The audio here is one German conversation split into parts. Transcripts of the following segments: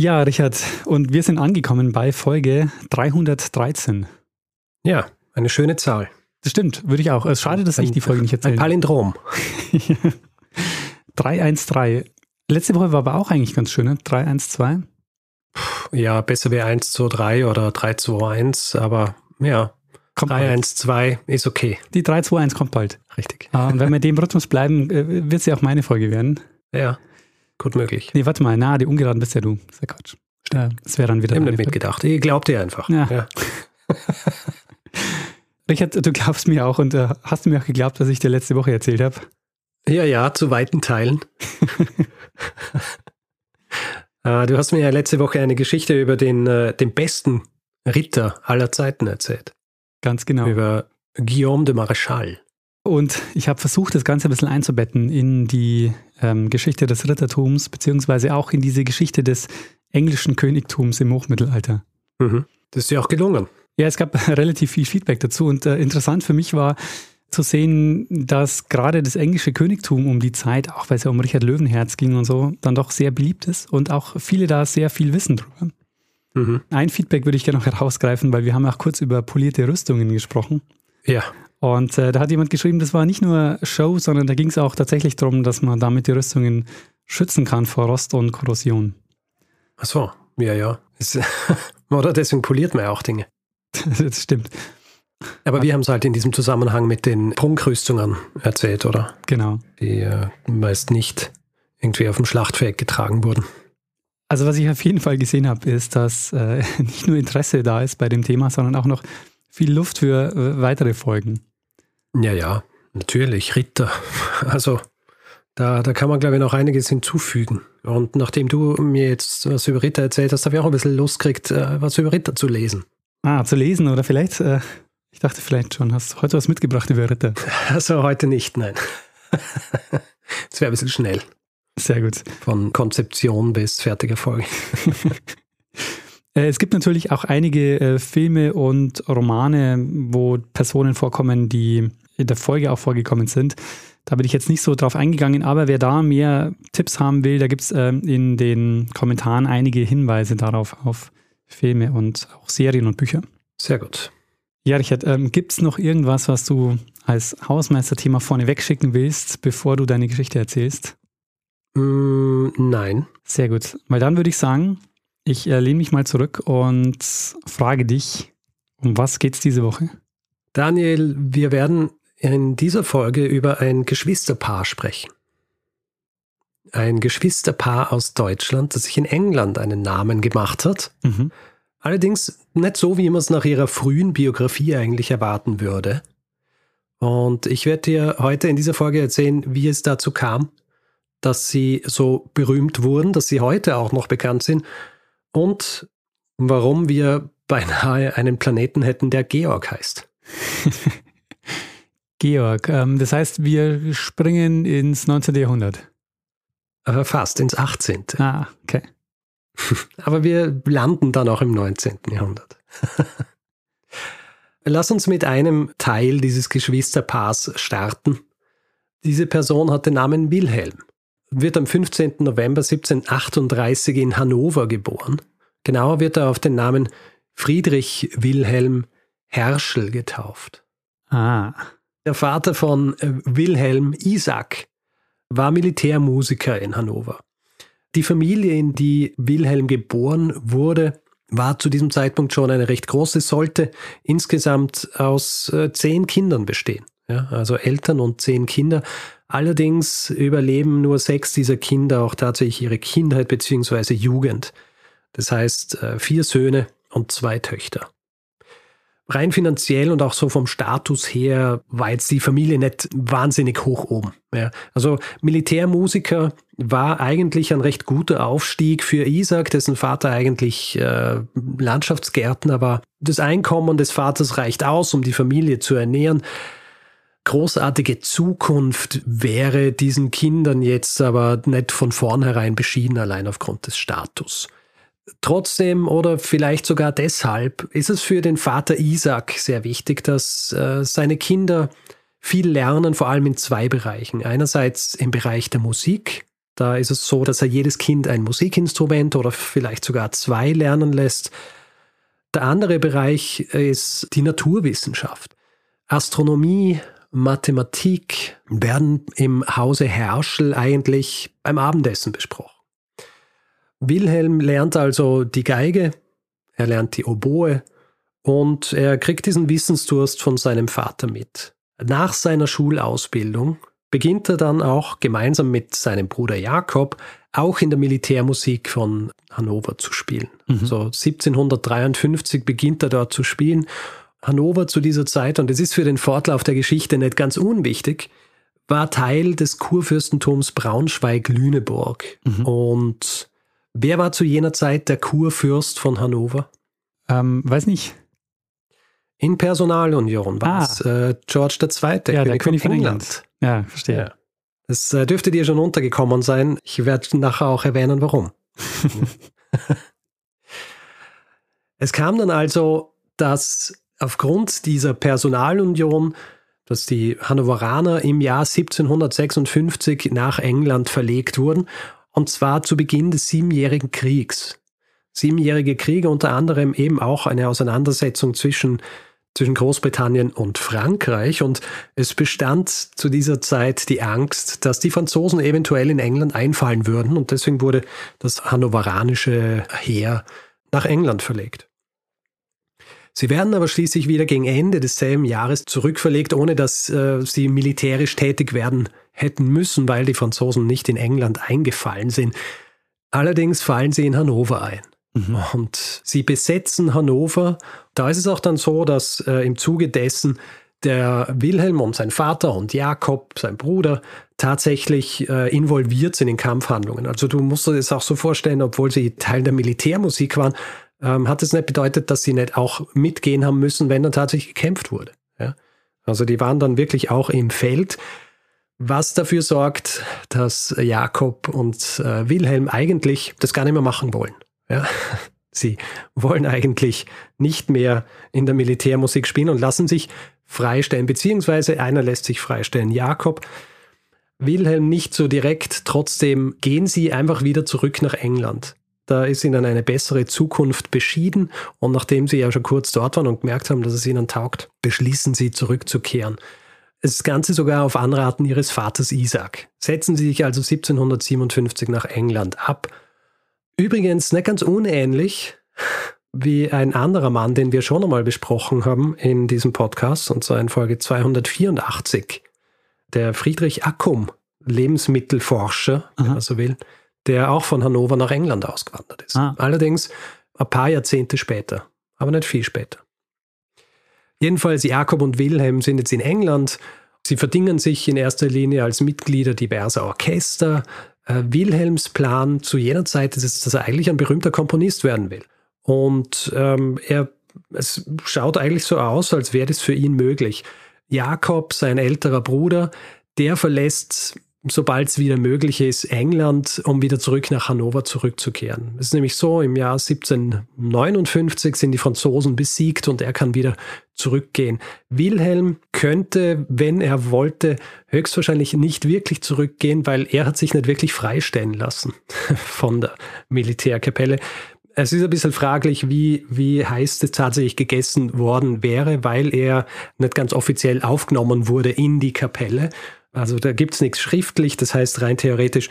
Ja, Richard, und wir sind angekommen bei Folge 313. Ja, eine schöne Zahl. Das stimmt, würde ich auch. Es ist schade, dass ein, ich die Folge nicht erzähle. Ein Palindrom. 313. Letzte Woche war aber auch eigentlich ganz schön, ne? 312. Ja, besser wäre 1, 2, 3 oder 3, 2, 1, aber ja, kommt 3, 1, 2 ist okay. Die 3, 2, 1 kommt bald. Richtig. Und wenn wir dem Rhythmus bleiben, äh, wird sie auch meine Folge werden. Ja, gut möglich. Nee, warte mal, na, die ungeraden bist ja du. Das ist ja Quatsch. Das wäre dann wieder. Ich habe nicht mitgedacht. Ich glaub dir einfach. Ja. ja. Richard, du glaubst mir auch und äh, hast du mir auch geglaubt, was ich dir letzte Woche erzählt habe? Ja, ja, zu weiten Teilen. äh, du hast mir ja letzte Woche eine Geschichte über den, äh, den besten Ritter aller Zeiten erzählt. Ganz genau. Über Guillaume de Maréchal. Und ich habe versucht, das Ganze ein bisschen einzubetten in die ähm, Geschichte des Rittertums, beziehungsweise auch in diese Geschichte des englischen Königtums im Hochmittelalter. Mhm. Das ist ja auch gelungen. Ja, es gab relativ viel Feedback dazu und äh, interessant für mich war zu sehen, dass gerade das englische Königtum um die Zeit, auch weil es ja um Richard Löwenherz ging und so, dann doch sehr beliebt ist und auch viele da sehr viel wissen drüber. Mhm. Ein Feedback würde ich gerne noch herausgreifen, weil wir haben auch kurz über polierte Rüstungen gesprochen. Ja. Und äh, da hat jemand geschrieben, das war nicht nur Show, sondern da ging es auch tatsächlich darum, dass man damit die Rüstungen schützen kann vor Rost und Korrosion. Ach so, ja, ja. Oder deswegen poliert man ja auch Dinge. das stimmt. Aber wir haben es halt in diesem Zusammenhang mit den Prunkrüstungen erzählt, oder? Genau. Die äh, meist nicht irgendwie auf dem Schlachtfeld getragen wurden. Also was ich auf jeden Fall gesehen habe, ist, dass äh, nicht nur Interesse da ist bei dem Thema, sondern auch noch viel Luft für äh, weitere Folgen. Ja, ja, natürlich, Ritter. Also da, da kann man, glaube ich, noch einiges hinzufügen. Und nachdem du mir jetzt was über Ritter erzählt hast, habe ich auch ein bisschen Lust gekriegt, äh, was über Ritter zu lesen. Ah, zu lesen oder vielleicht, äh, ich dachte vielleicht schon, hast du heute was mitgebracht über Ritter? Also heute nicht, nein. Das wäre ein bisschen schnell. Sehr gut. Von Konzeption bis fertiger Folge. Äh, es gibt natürlich auch einige äh, Filme und Romane, wo Personen vorkommen, die in der Folge auch vorgekommen sind. Da bin ich jetzt nicht so drauf eingegangen, aber wer da mehr Tipps haben will, da gibt es äh, in den Kommentaren einige Hinweise darauf, auf Filme und auch Serien und Bücher. Sehr gut. Ja, Richard, ähm, gibt es noch irgendwas, was du als Hausmeisterthema vorne wegschicken willst, bevor du deine Geschichte erzählst? Mm, nein. Sehr gut. Weil dann würde ich sagen, ich äh, lehne mich mal zurück und frage dich, um was geht es diese Woche? Daniel, wir werden in dieser Folge über ein Geschwisterpaar sprechen. Ein Geschwisterpaar aus Deutschland, das sich in England einen Namen gemacht hat. Mhm. Allerdings nicht so, wie man es nach ihrer frühen Biografie eigentlich erwarten würde. Und ich werde dir heute in dieser Folge erzählen, wie es dazu kam, dass sie so berühmt wurden, dass sie heute auch noch bekannt sind und warum wir beinahe einen Planeten hätten, der Georg heißt. Georg, ähm, das heißt, wir springen ins 19. Jahrhundert. Äh, fast ins 18. Ah, okay. Aber wir landen dann auch im 19. Jahrhundert. Lass uns mit einem Teil dieses Geschwisterpaars starten. Diese Person hat den Namen Wilhelm, wird am 15. November 1738 in Hannover geboren. Genauer wird er auf den Namen Friedrich Wilhelm Herschel getauft. Ah. Der Vater von äh, Wilhelm Isaac war Militärmusiker in Hannover. Die Familie, in die Wilhelm geboren wurde, war zu diesem Zeitpunkt schon eine recht große, sollte insgesamt aus äh, zehn Kindern bestehen. Ja, also Eltern und zehn Kinder. Allerdings überleben nur sechs dieser Kinder auch tatsächlich ihre Kindheit bzw. Jugend. Das heißt, äh, vier Söhne und zwei Töchter. Rein finanziell und auch so vom Status her war jetzt die Familie nicht wahnsinnig hoch oben. Ja. Also Militärmusiker war eigentlich ein recht guter Aufstieg für Isaac, dessen Vater eigentlich äh, Landschaftsgärtner war. Das Einkommen des Vaters reicht aus, um die Familie zu ernähren. Großartige Zukunft wäre diesen Kindern jetzt aber nicht von vornherein beschieden, allein aufgrund des Status. Trotzdem oder vielleicht sogar deshalb ist es für den Vater Isaac sehr wichtig, dass äh, seine Kinder viel lernen, vor allem in zwei Bereichen. Einerseits im Bereich der Musik. Da ist es so, dass er jedes Kind ein Musikinstrument oder vielleicht sogar zwei lernen lässt. Der andere Bereich ist die Naturwissenschaft. Astronomie, Mathematik werden im Hause Herschel eigentlich beim Abendessen besprochen. Wilhelm lernt also die Geige, er lernt die Oboe und er kriegt diesen Wissensdurst von seinem Vater mit. Nach seiner Schulausbildung beginnt er dann auch gemeinsam mit seinem Bruder Jakob auch in der Militärmusik von Hannover zu spielen. Mhm. So 1753 beginnt er dort zu spielen. Hannover zu dieser Zeit, und es ist für den Fortlauf der Geschichte nicht ganz unwichtig, war Teil des Kurfürstentums Braunschweig-Lüneburg. Mhm. Und Wer war zu jener Zeit der Kurfürst von Hannover? Ähm, weiß nicht. In Personalunion war es ah. äh, George II., ja, König der König von England. England. Ja, verstehe. Ja. Das äh, dürfte dir schon untergekommen sein. Ich werde nachher auch erwähnen, warum. es kam dann also, dass aufgrund dieser Personalunion, dass die Hannoveraner im Jahr 1756 nach England verlegt wurden und zwar zu Beginn des Siebenjährigen Kriegs. Siebenjährige Kriege unter anderem eben auch eine Auseinandersetzung zwischen, zwischen Großbritannien und Frankreich und es bestand zu dieser Zeit die Angst, dass die Franzosen eventuell in England einfallen würden und deswegen wurde das hannoveranische Heer nach England verlegt. Sie werden aber schließlich wieder gegen Ende desselben Jahres zurückverlegt, ohne dass äh, sie militärisch tätig werden hätten müssen, weil die Franzosen nicht in England eingefallen sind. Allerdings fallen sie in Hannover ein. Mhm. Und sie besetzen Hannover. Da ist es auch dann so, dass äh, im Zuge dessen der Wilhelm und sein Vater und Jakob, sein Bruder, tatsächlich äh, involviert sind in Kampfhandlungen. Also du musst dir das auch so vorstellen, obwohl sie Teil der Militärmusik waren, ähm, hat es nicht bedeutet, dass sie nicht auch mitgehen haben müssen, wenn dann tatsächlich gekämpft wurde. Ja? Also die waren dann wirklich auch im Feld was dafür sorgt, dass Jakob und äh, Wilhelm eigentlich das gar nicht mehr machen wollen. Ja? Sie wollen eigentlich nicht mehr in der Militärmusik spielen und lassen sich freistellen, beziehungsweise einer lässt sich freistellen, Jakob. Wilhelm nicht so direkt, trotzdem gehen sie einfach wieder zurück nach England. Da ist ihnen eine bessere Zukunft beschieden und nachdem sie ja schon kurz dort waren und gemerkt haben, dass es ihnen taugt, beschließen sie zurückzukehren. Das Ganze sogar auf Anraten ihres Vaters Isaac. Setzen sie sich also 1757 nach England ab. Übrigens nicht ganz unähnlich wie ein anderer Mann, den wir schon einmal besprochen haben in diesem Podcast, und zwar in Folge 284. Der Friedrich Accum, Lebensmittelforscher, wenn man so will, der auch von Hannover nach England ausgewandert ist. Ah. Allerdings ein paar Jahrzehnte später, aber nicht viel später. Jedenfalls Jakob und Wilhelm sind jetzt in England. Sie verdingen sich in erster Linie als Mitglieder diverser Orchester. Äh, Wilhelms Plan zu jener Zeit ist es, dass er eigentlich ein berühmter Komponist werden will. Und ähm, er, es schaut eigentlich so aus, als wäre das für ihn möglich. Jakob, sein älterer Bruder, der verlässt sobald es wieder möglich ist, England, um wieder zurück nach Hannover zurückzukehren. Es ist nämlich so, im Jahr 1759 sind die Franzosen besiegt und er kann wieder zurückgehen. Wilhelm könnte, wenn er wollte, höchstwahrscheinlich nicht wirklich zurückgehen, weil er hat sich nicht wirklich freistellen lassen von der Militärkapelle. Es ist ein bisschen fraglich, wie, wie heiß es tatsächlich gegessen worden wäre, weil er nicht ganz offiziell aufgenommen wurde in die Kapelle. Also da gibt es nichts schriftlich, das heißt rein theoretisch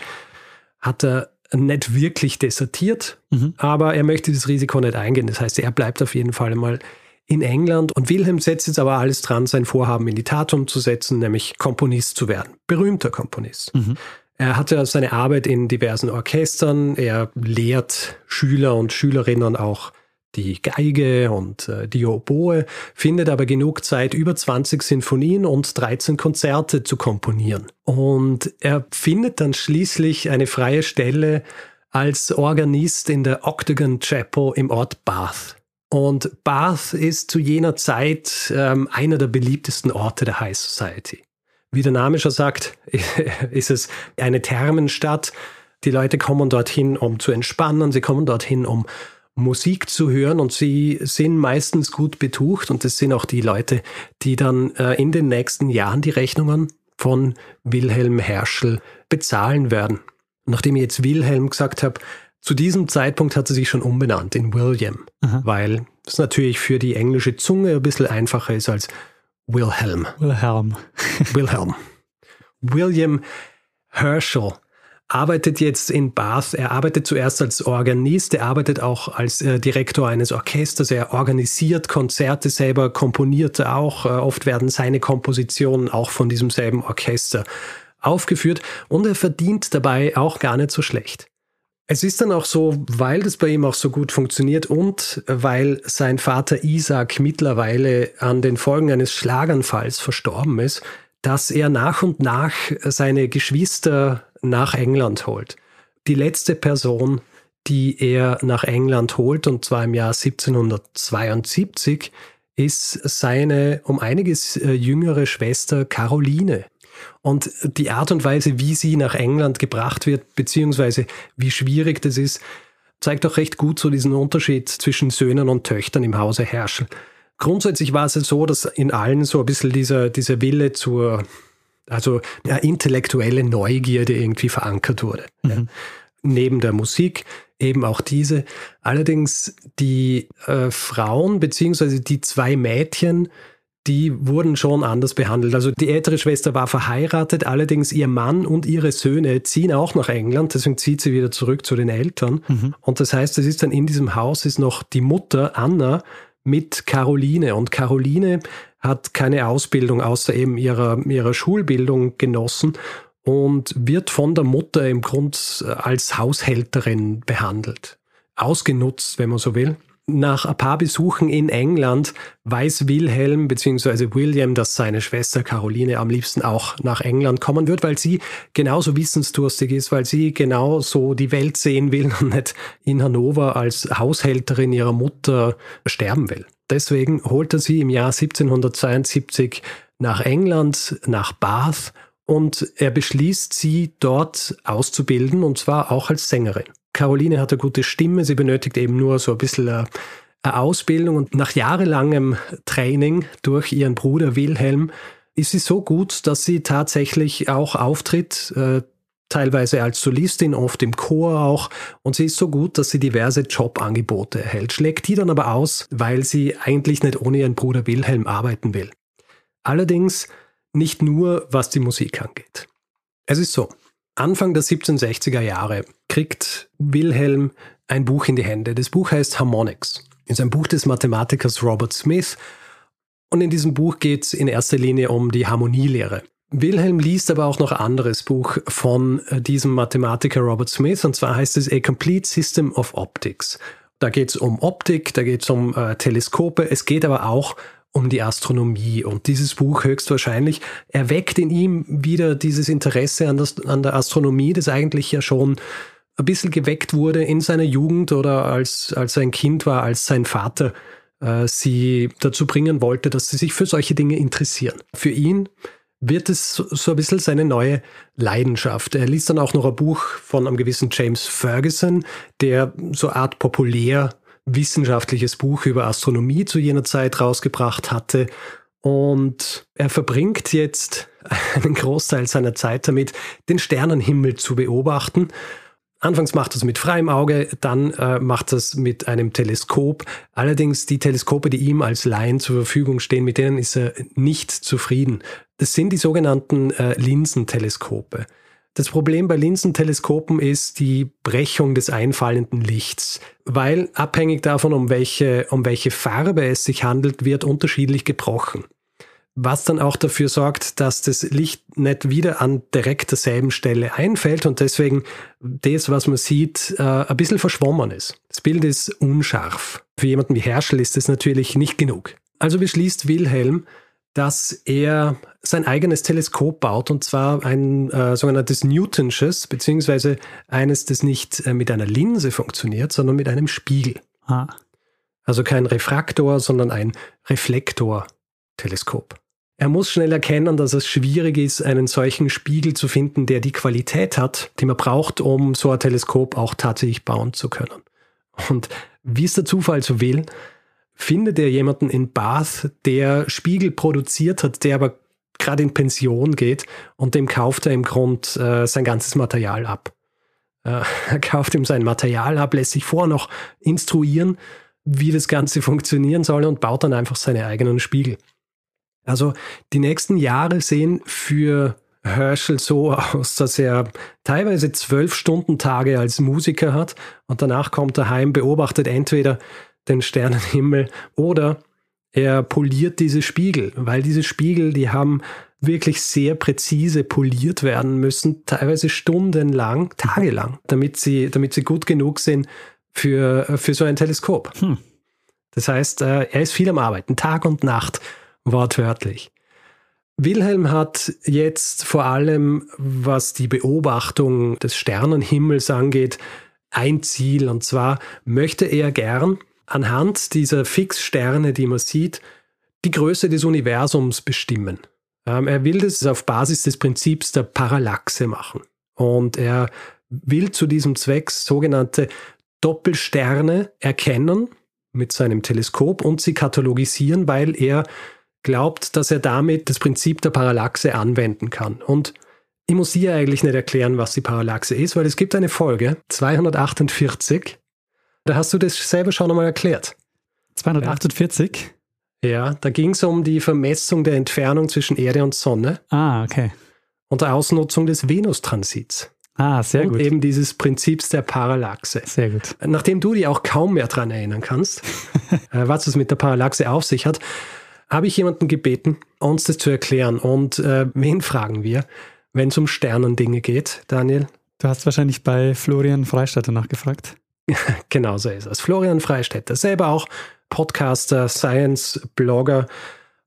hat er nicht wirklich desertiert, mhm. aber er möchte das Risiko nicht eingehen. Das heißt, er bleibt auf jeden Fall mal in England und Wilhelm setzt jetzt aber alles dran, sein Vorhaben in die Tat umzusetzen, nämlich Komponist zu werden, berühmter Komponist. Mhm. Er hatte seine Arbeit in diversen Orchestern, er lehrt Schüler und Schülerinnen auch die Geige und äh, die Oboe, findet aber genug Zeit, über 20 Sinfonien und 13 Konzerte zu komponieren. Und er findet dann schließlich eine freie Stelle als Organist in der Octagon Chapel im Ort Bath. Und Bath ist zu jener Zeit ähm, einer der beliebtesten Orte der High Society. Wie der Name schon sagt, ist es eine Thermenstadt. Die Leute kommen dorthin, um zu entspannen, sie kommen dorthin, um Musik zu hören und sie sind meistens gut betucht und das sind auch die Leute, die dann äh, in den nächsten Jahren die Rechnungen von Wilhelm Herschel bezahlen werden. Nachdem ich jetzt Wilhelm gesagt habe, zu diesem Zeitpunkt hat sie sich schon umbenannt in William, Aha. weil es natürlich für die englische Zunge ein bisschen einfacher ist als Wilhelm. Wilhelm. Wilhelm. William Herschel arbeitet jetzt in Bath. Er arbeitet zuerst als Organist, er arbeitet auch als äh, Direktor eines Orchesters, er organisiert Konzerte selber, komponiert auch. Äh, oft werden seine Kompositionen auch von diesem selben Orchester aufgeführt und er verdient dabei auch gar nicht so schlecht. Es ist dann auch so, weil das bei ihm auch so gut funktioniert und weil sein Vater Isaac mittlerweile an den Folgen eines Schlaganfalls verstorben ist, dass er nach und nach seine Geschwister nach England holt. Die letzte Person, die er nach England holt, und zwar im Jahr 1772, ist seine um einiges äh, jüngere Schwester Caroline. Und die Art und Weise, wie sie nach England gebracht wird, beziehungsweise wie schwierig das ist, zeigt auch recht gut so diesen Unterschied zwischen Söhnen und Töchtern im Hause Herschel. Grundsätzlich war es so, dass in allen so ein bisschen dieser, dieser Wille zur, also ja, intellektuelle Neugierde irgendwie verankert wurde. Mhm. Ja. Neben der Musik eben auch diese. Allerdings die äh, Frauen beziehungsweise die zwei Mädchen, die wurden schon anders behandelt. Also die ältere Schwester war verheiratet, allerdings ihr Mann und ihre Söhne ziehen auch nach England, deswegen zieht sie wieder zurück zu den Eltern. Mhm. Und das heißt, es ist dann in diesem Haus ist noch die Mutter Anna mit Caroline und Caroline hat keine Ausbildung außer eben ihrer, ihrer Schulbildung genossen und wird von der Mutter im Grund äh, als Haushälterin behandelt. Ausgenutzt, wenn man so will. Nach ein paar Besuchen in England weiß Wilhelm bzw. William, dass seine Schwester Caroline am liebsten auch nach England kommen wird, weil sie genauso wissensdurstig ist, weil sie genauso die Welt sehen will und nicht in Hannover als Haushälterin ihrer Mutter sterben will. Deswegen holt er sie im Jahr 1772 nach England, nach Bath und er beschließt, sie dort auszubilden und zwar auch als Sängerin. Caroline hat eine gute Stimme, sie benötigt eben nur so ein bisschen äh, eine Ausbildung und nach jahrelangem Training durch ihren Bruder Wilhelm ist sie so gut, dass sie tatsächlich auch auftritt, äh, teilweise als Solistin, oft im Chor auch. Und sie ist so gut, dass sie diverse Jobangebote erhält, schlägt die dann aber aus, weil sie eigentlich nicht ohne ihren Bruder Wilhelm arbeiten will. Allerdings nicht nur, was die Musik angeht. Es ist so, Anfang der 1760er Jahre kriegt Wilhelm ein Buch in die Hände. Das Buch heißt Harmonics. Ist ein Buch des Mathematikers Robert Smith. Und in diesem Buch geht es in erster Linie um die Harmonielehre. Wilhelm liest aber auch noch anderes Buch von äh, diesem Mathematiker Robert Smith, und zwar heißt es A Complete System of Optics. Da geht es um Optik, da geht es um äh, Teleskope, es geht aber auch um die Astronomie. Und dieses Buch höchstwahrscheinlich erweckt in ihm wieder dieses Interesse an, das, an der Astronomie, das eigentlich ja schon ein bisschen geweckt wurde in seiner Jugend oder als, als er ein Kind war, als sein Vater äh, sie dazu bringen wollte, dass sie sich für solche Dinge interessieren. Für ihn wird es so ein bisschen seine neue Leidenschaft. Er liest dann auch noch ein Buch von einem gewissen James Ferguson, der so eine Art populär wissenschaftliches Buch über Astronomie zu jener Zeit rausgebracht hatte. Und er verbringt jetzt einen Großteil seiner Zeit damit, den Sternenhimmel zu beobachten Anfangs macht er es mit freiem Auge, dann äh, macht er es mit einem Teleskop. Allerdings die Teleskope, die ihm als Laien zur Verfügung stehen, mit denen ist er nicht zufrieden. Das sind die sogenannten äh, Linsenteleskope. Das Problem bei Linsenteleskopen ist die Brechung des einfallenden Lichts, weil abhängig davon, um welche, um welche Farbe es sich handelt, wird unterschiedlich gebrochen. was dann auch dafür sorgt, dass das Licht nicht wieder an direkt derselben Stelle einfällt und deswegen das, was man sieht, äh, ein bisschen verschwommen ist. Das Bild ist unscharf. Für jemanden wie Herschel ist das natürlich nicht genug. Also beschließt Wilhelm, dass er sein eigenes Teleskop baut und zwar ein äh, sogenanntes Newtonsches, beziehungsweise eines, das nicht äh, mit einer Linse funktioniert, sondern mit einem Spiegel. Ah. Also kein Refraktor, sondern ein Reflektor-Teleskop. Er muss schnell erkennen, dass es schwierig ist, einen solchen Spiegel zu finden, der die Qualität hat, die man braucht, um so ein Teleskop auch tatsächlich bauen zu können. Und wie es der Zufall so will, findet er jemanden in Bath, der Spiegel produziert hat, der aber gerade in Pension geht und dem kauft er im Grund äh, sein ganzes Material ab. Äh, er kauft ihm sein Material ab, lässt sich vorher noch instruieren, wie das Ganze funktionieren soll und baut dann einfach seine eigenen Spiegel. Also die nächsten Jahre sehen für Herschel so aus, dass er teilweise zwölf Stunden Tage als Musiker hat und danach kommt er heim, beobachtet entweder den Sternenhimmel oder er poliert diese Spiegel, weil diese Spiegel, die haben wirklich sehr präzise poliert werden müssen, teilweise stundenlang, tagelang, damit sie, damit sie gut genug sind für, für so ein Teleskop. Hm. Das heißt, äh, er ist viel am Arbeiten, Tag und Nacht wortwörtlich. Wilhelm hat jetzt vor allem, was die Beobachtung des Sternenhimmels angeht, ein Ziel. Und zwar möchte er gern anhand dieser Fixsterne, die man sieht, die Größe des Universums bestimmen. Ähm, er will das auf Basis des Prinzips der Parallaxe machen. Und er will zu diesem Zweck sogenannte Doppelsterne erkennen mit seinem Teleskop und sie katalogisieren, weil er glaubt, dass er damit das Prinzip der Parallaxe anwenden kann. Und ich muss hier eigentlich nicht erklären, was die Parallaxe ist, weil es gibt eine Folge, 248, da hast du das selber schon einmal erklärt. 248? Ja, da ging es um die Vermessung der Entfernung zwischen Erde und Sonne. Ah, okay. Und der Ausnutzung des Venustransits. Ah, sehr und gut. Und eben dieses Prinzips der Parallaxe. Sehr gut. Nachdem du dich auch kaum mehr daran erinnern kannst, äh, was es mit der Parallaxe auf sich hat, habe ich jemanden gebeten, uns das zu erklären. Und äh, wen fragen wir, wenn es um Sternendinge geht, Daniel? Du hast wahrscheinlich bei Florian Freistatter nachgefragt. genau so ist es. Florian Freistetter, selber auch Podcaster, Science-Blogger,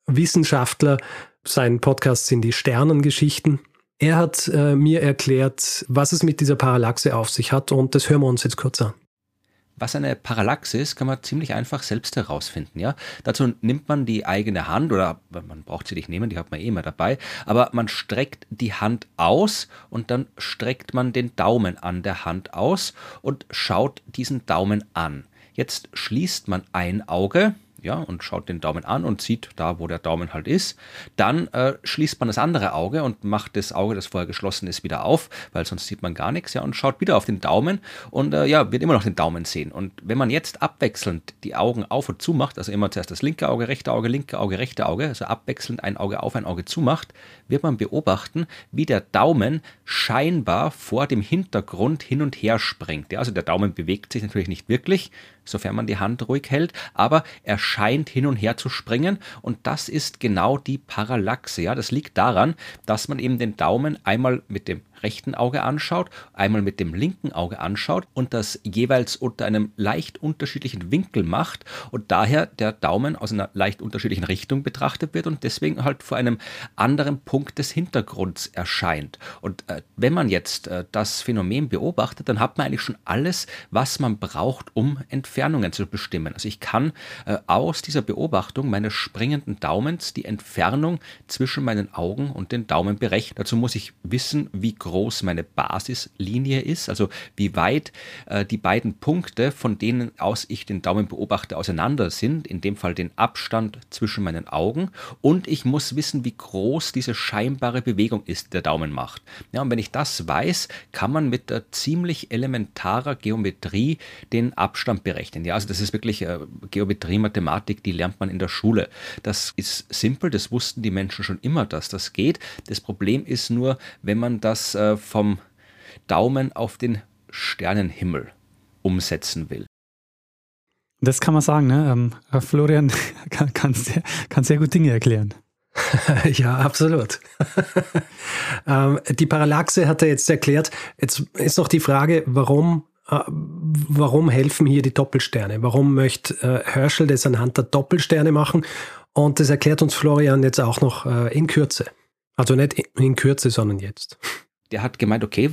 Wissenschaftler. Sein Podcast sind die Sternengeschichten. Er hat äh, mir erklärt, was es mit dieser Parallaxe auf sich hat und das hören wir uns jetzt kurz an. Was eine Parallaxe ist, kann man ziemlich einfach selbst herausfinden. Ja? Dazu nimmt man die eigene Hand oder man braucht sie nicht nehmen, die hat man eh immer dabei, aber man streckt die Hand aus und dann streckt man den Daumen an der Hand aus und schaut diesen Daumen an. Jetzt schließt man ein Auge, ja, und schaut den Daumen an und sieht da, wo der Daumen halt ist. Dann äh, schließt man das andere Auge und macht das Auge, das vorher geschlossen ist, wieder auf, weil sonst sieht man gar nichts, ja, und schaut wieder auf den Daumen und äh, ja, wird immer noch den Daumen sehen. Und wenn man jetzt abwechselnd die Augen auf und zu macht, also immer zuerst das linke Auge, rechte Auge, linke Auge, rechte Auge, also abwechselnd ein Auge auf, ein Auge zu macht, wird man beobachten, wie der Daumen scheinbar vor dem Hintergrund hin und her springt. Ja, also der Daumen bewegt sich natürlich nicht wirklich, sofern man die Hand ruhig hält, aber er scheint hin und her zu springen und das ist genau die Parallaxe. Ja, das liegt daran, dass man eben den Daumen einmal mit dem rechten Auge anschaut, einmal mit dem linken Auge anschaut und das jeweils unter einem leicht unterschiedlichen Winkel macht und daher der Daumen aus einer leicht unterschiedlichen Richtung betrachtet wird und deswegen halt vor einem anderen Punkt des Hintergrunds erscheint. Und äh, wenn man jetzt äh, das Phänomen beobachtet, dann hat man eigentlich schon alles, was man braucht, um Entfernungen zu bestimmen. Also ich kann äh, aus dieser Beobachtung meines springenden Daumens die Entfernung zwischen meinen Augen und den Daumen berechnen. Dazu muss ich wissen, wie groß groß meine Basislinie ist, also wie weit äh, die beiden Punkte, von denen aus ich den Daumen beobachte, auseinander sind, in dem Fall den Abstand zwischen meinen Augen und ich muss wissen, wie groß diese scheinbare Bewegung ist, die der Daumen macht. Ja, und wenn ich das weiß, kann man mit äh, ziemlich elementarer Geometrie den Abstand berechnen. Ja, also das ist wirklich äh, Geometrie, Mathematik, die lernt man in der Schule. Das ist simpel, das wussten die Menschen schon immer, dass das geht. Das Problem ist nur, wenn man das äh, vom Daumen auf den Sternenhimmel umsetzen will. Das kann man sagen, ne? Ähm, Florian kann, kann, sehr, kann sehr gut Dinge erklären. ja, absolut. ähm, die Parallaxe hat er jetzt erklärt. Jetzt ist noch die Frage, warum, äh, warum helfen hier die Doppelsterne? Warum möchte äh, Herschel das anhand der Doppelsterne machen? Und das erklärt uns Florian jetzt auch noch äh, in Kürze. Also nicht in Kürze, sondern jetzt. Der hat gemeint, okay,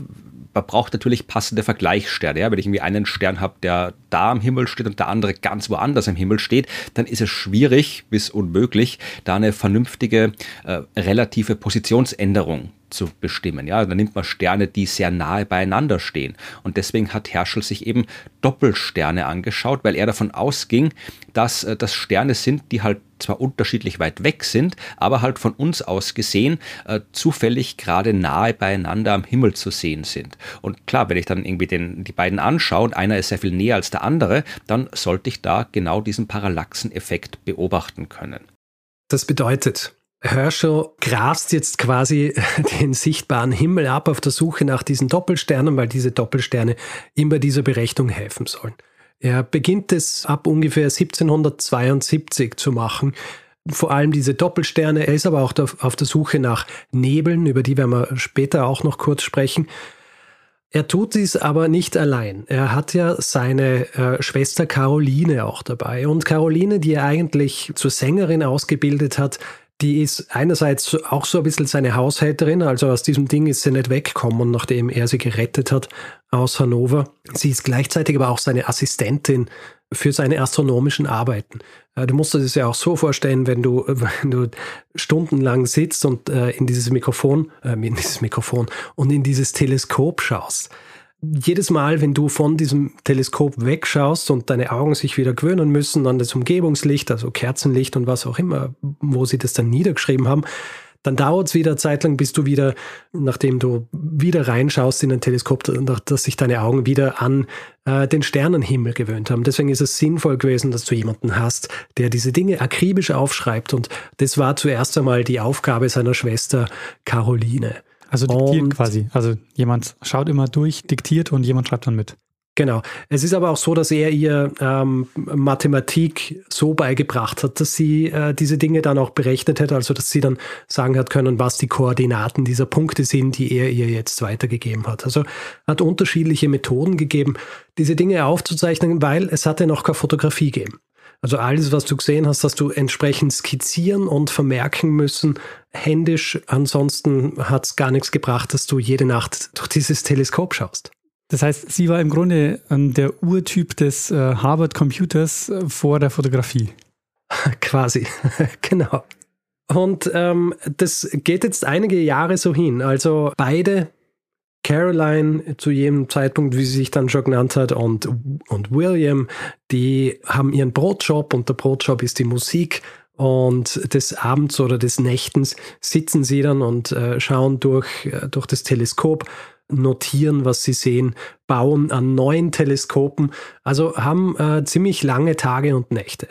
man braucht natürlich passende Vergleichssterne. Ja? Wenn ich irgendwie einen Stern habe, der da am Himmel steht und der andere ganz woanders am Himmel steht, dann ist es schwierig bis unmöglich, da eine vernünftige äh, relative Positionsänderung zu bestimmen. Ja, dann nimmt man Sterne, die sehr nahe beieinander stehen. Und deswegen hat Herschel sich eben Doppelsterne angeschaut, weil er davon ausging, dass äh, das Sterne sind, die halt zwar unterschiedlich weit weg sind, aber halt von uns aus gesehen äh, zufällig gerade nahe beieinander am Himmel zu sehen sind. Und klar, wenn ich dann irgendwie den, die beiden anschaue und einer ist sehr viel näher als der andere, dann sollte ich da genau diesen Parallaxeneffekt beobachten können. Das bedeutet, Herschel grast jetzt quasi den sichtbaren Himmel ab auf der Suche nach diesen Doppelsternen, weil diese Doppelsterne ihm bei dieser Berechnung helfen sollen. Er beginnt es ab ungefähr 1772 zu machen. Vor allem diese Doppelsterne. Er ist aber auch auf der Suche nach Nebeln, über die werden wir später auch noch kurz sprechen. Er tut dies aber nicht allein. Er hat ja seine äh, Schwester Caroline auch dabei. Und Caroline, die er eigentlich zur Sängerin ausgebildet hat, die ist einerseits auch so ein bisschen seine Haushälterin, also aus diesem Ding ist sie nicht weggekommen, nachdem er sie gerettet hat aus Hannover. Sie ist gleichzeitig aber auch seine Assistentin für seine astronomischen Arbeiten. Äh, du musst dir das ja auch so vorstellen, wenn du, wenn du stundenlang sitzt und äh, in dieses Mikrofon, äh, in dieses Mikrofon und in dieses Teleskop schaust jedes Mal, wenn du von diesem Teleskop wegschaust und deine Augen sich wieder gewöhnen müssen an das Umgebungslicht, also Kerzenlicht und was auch immer, wo sie das dann niedergeschrieben haben, dann dauert es wieder eine Zeit lang, bis du wieder, nachdem du wieder reinschaust in ein Teleskop, dass sich deine Augen wieder an äh, den Sternenhimmel gewöhnt haben. Deswegen ist es sinnvoll gewesen, dass du jemanden hast, der diese Dinge akribisch aufschreibt. Und das war zuerst einmal die Aufgabe seiner Schwester Caroline. Also diktieren und, quasi. Also jemand schaut immer durch, diktiert und jemand schreibt dann mit. Genau. Es ist aber auch so, dass er ihr ähm, Mathematik so beigebracht hat, dass sie äh, diese Dinge dann auch berechnet hätte, also dass sie dann sagen hat können, was die Koordinaten dieser Punkte sind, die er ihr jetzt weitergegeben hat. Also hat unterschiedliche Methoden gegeben, diese Dinge aufzuzeichnen, weil es hatte noch keine Fotografie gegeben. Also alles, was du gesehen hast, hast du entsprechend skizzieren und vermerken müssen, händisch. Ansonsten hat es gar nichts gebracht, dass du jede Nacht durch dieses Teleskop schaust. Das heißt, sie war im Grunde ähm, der Urtyp des äh, Harvard Computers äh, vor der Fotografie. Quasi, genau. Und ähm, das geht jetzt einige Jahre so hin. Also beide Caroline zu jedem Zeitpunkt, wie sie sich dann schon genannt hat, und, und William, die haben ihren Brotjob und der Brotjob ist die Musik. Und des Abends oder des Nächtens sitzen sie dann und äh, schauen durch, äh, durch das Teleskop, notieren, was sie sehen, bauen an neuen Teleskopen, also haben äh, ziemlich lange Tage und Nächte.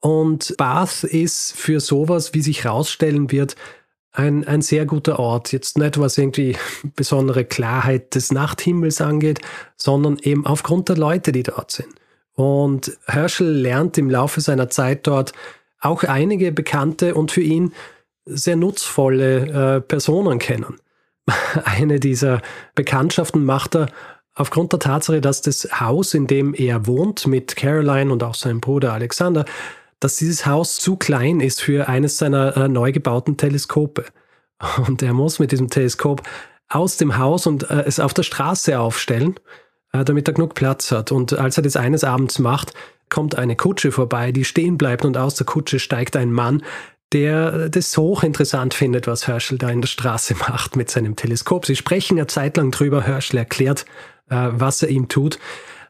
Und Bath ist für sowas, wie sich herausstellen wird, ein, ein sehr guter Ort. Jetzt nicht, was irgendwie besondere Klarheit des Nachthimmels angeht, sondern eben aufgrund der Leute, die dort sind. Und Herschel lernt im Laufe seiner Zeit dort auch einige bekannte und für ihn sehr nutzvolle äh, Personen kennen. Eine dieser Bekanntschaften macht er aufgrund der Tatsache, dass das Haus, in dem er wohnt, mit Caroline und auch seinem Bruder Alexander, dass dieses Haus zu klein ist für eines seiner äh, neu gebauten Teleskope. Und er muss mit diesem Teleskop aus dem Haus und äh, es auf der Straße aufstellen, äh, damit er genug Platz hat. Und als er das eines Abends macht, kommt eine Kutsche vorbei, die stehen bleibt und aus der Kutsche steigt ein Mann, der das hochinteressant findet, was Herschel da in der Straße macht mit seinem Teleskop. Sie sprechen eine Zeit lang drüber, Herschel erklärt, äh, was er ihm tut.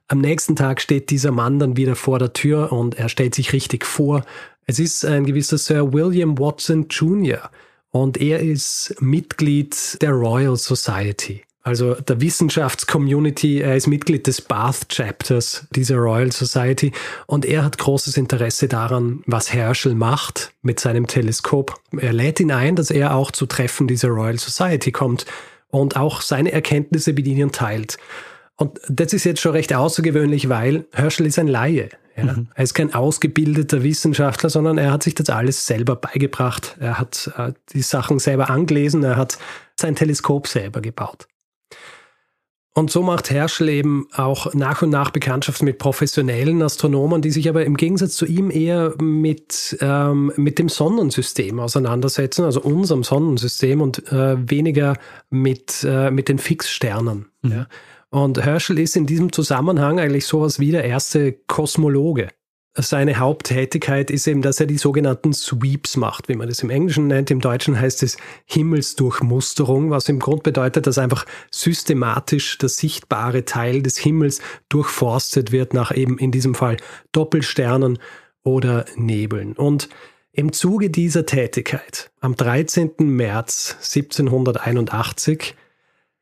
Am nächsten Tag steht dieser Mann dann wieder vor der Tür und er stellt sich richtig vor. Es ist ein gewisser Sir William Watson Jr. und er ist Mitglied der Royal Society, also der Wissenschaftscommunity. Er ist Mitglied des Bath Chapters dieser Royal Society und er hat großes Interesse daran, was Herschel macht mit seinem Teleskop. Er lädt ihn ein, dass er auch zu Treffen dieser Royal Society kommt und auch seine Erkenntnisse mit ihnen teilt. Und das ist jetzt schon recht außergewöhnlich, weil Herschel ist ein Laie. Ja? Mhm. Er ist kein ausgebildeter Wissenschaftler, sondern er hat sich das alles selber beigebracht. Er hat äh, die Sachen selber angelesen, er hat sein Teleskop selber gebaut. Und so macht Herschel eben auch nach und nach Bekanntschaft mit professionellen Astronomen, die sich aber im Gegensatz zu ihm eher mit, ähm, mit dem Sonnensystem auseinandersetzen, also unserem Sonnensystem und äh, weniger mit, äh, mit den Fixsternen. Mhm. Ja. Und Herschel ist in diesem Zusammenhang eigentlich sowas wie der erste Kosmologe seine Haupttätigkeit ist eben, dass er die sogenannten Sweeps macht, wie man das im Englischen nennt. Im Deutschen heißt es Himmelsdurchmusterung, was im Grund bedeutet, dass einfach systematisch der sichtbare Teil des Himmels durchforstet wird nach eben in diesem Fall Doppelsternen oder Nebeln. Und im Zuge dieser Tätigkeit, am 13. März 1781,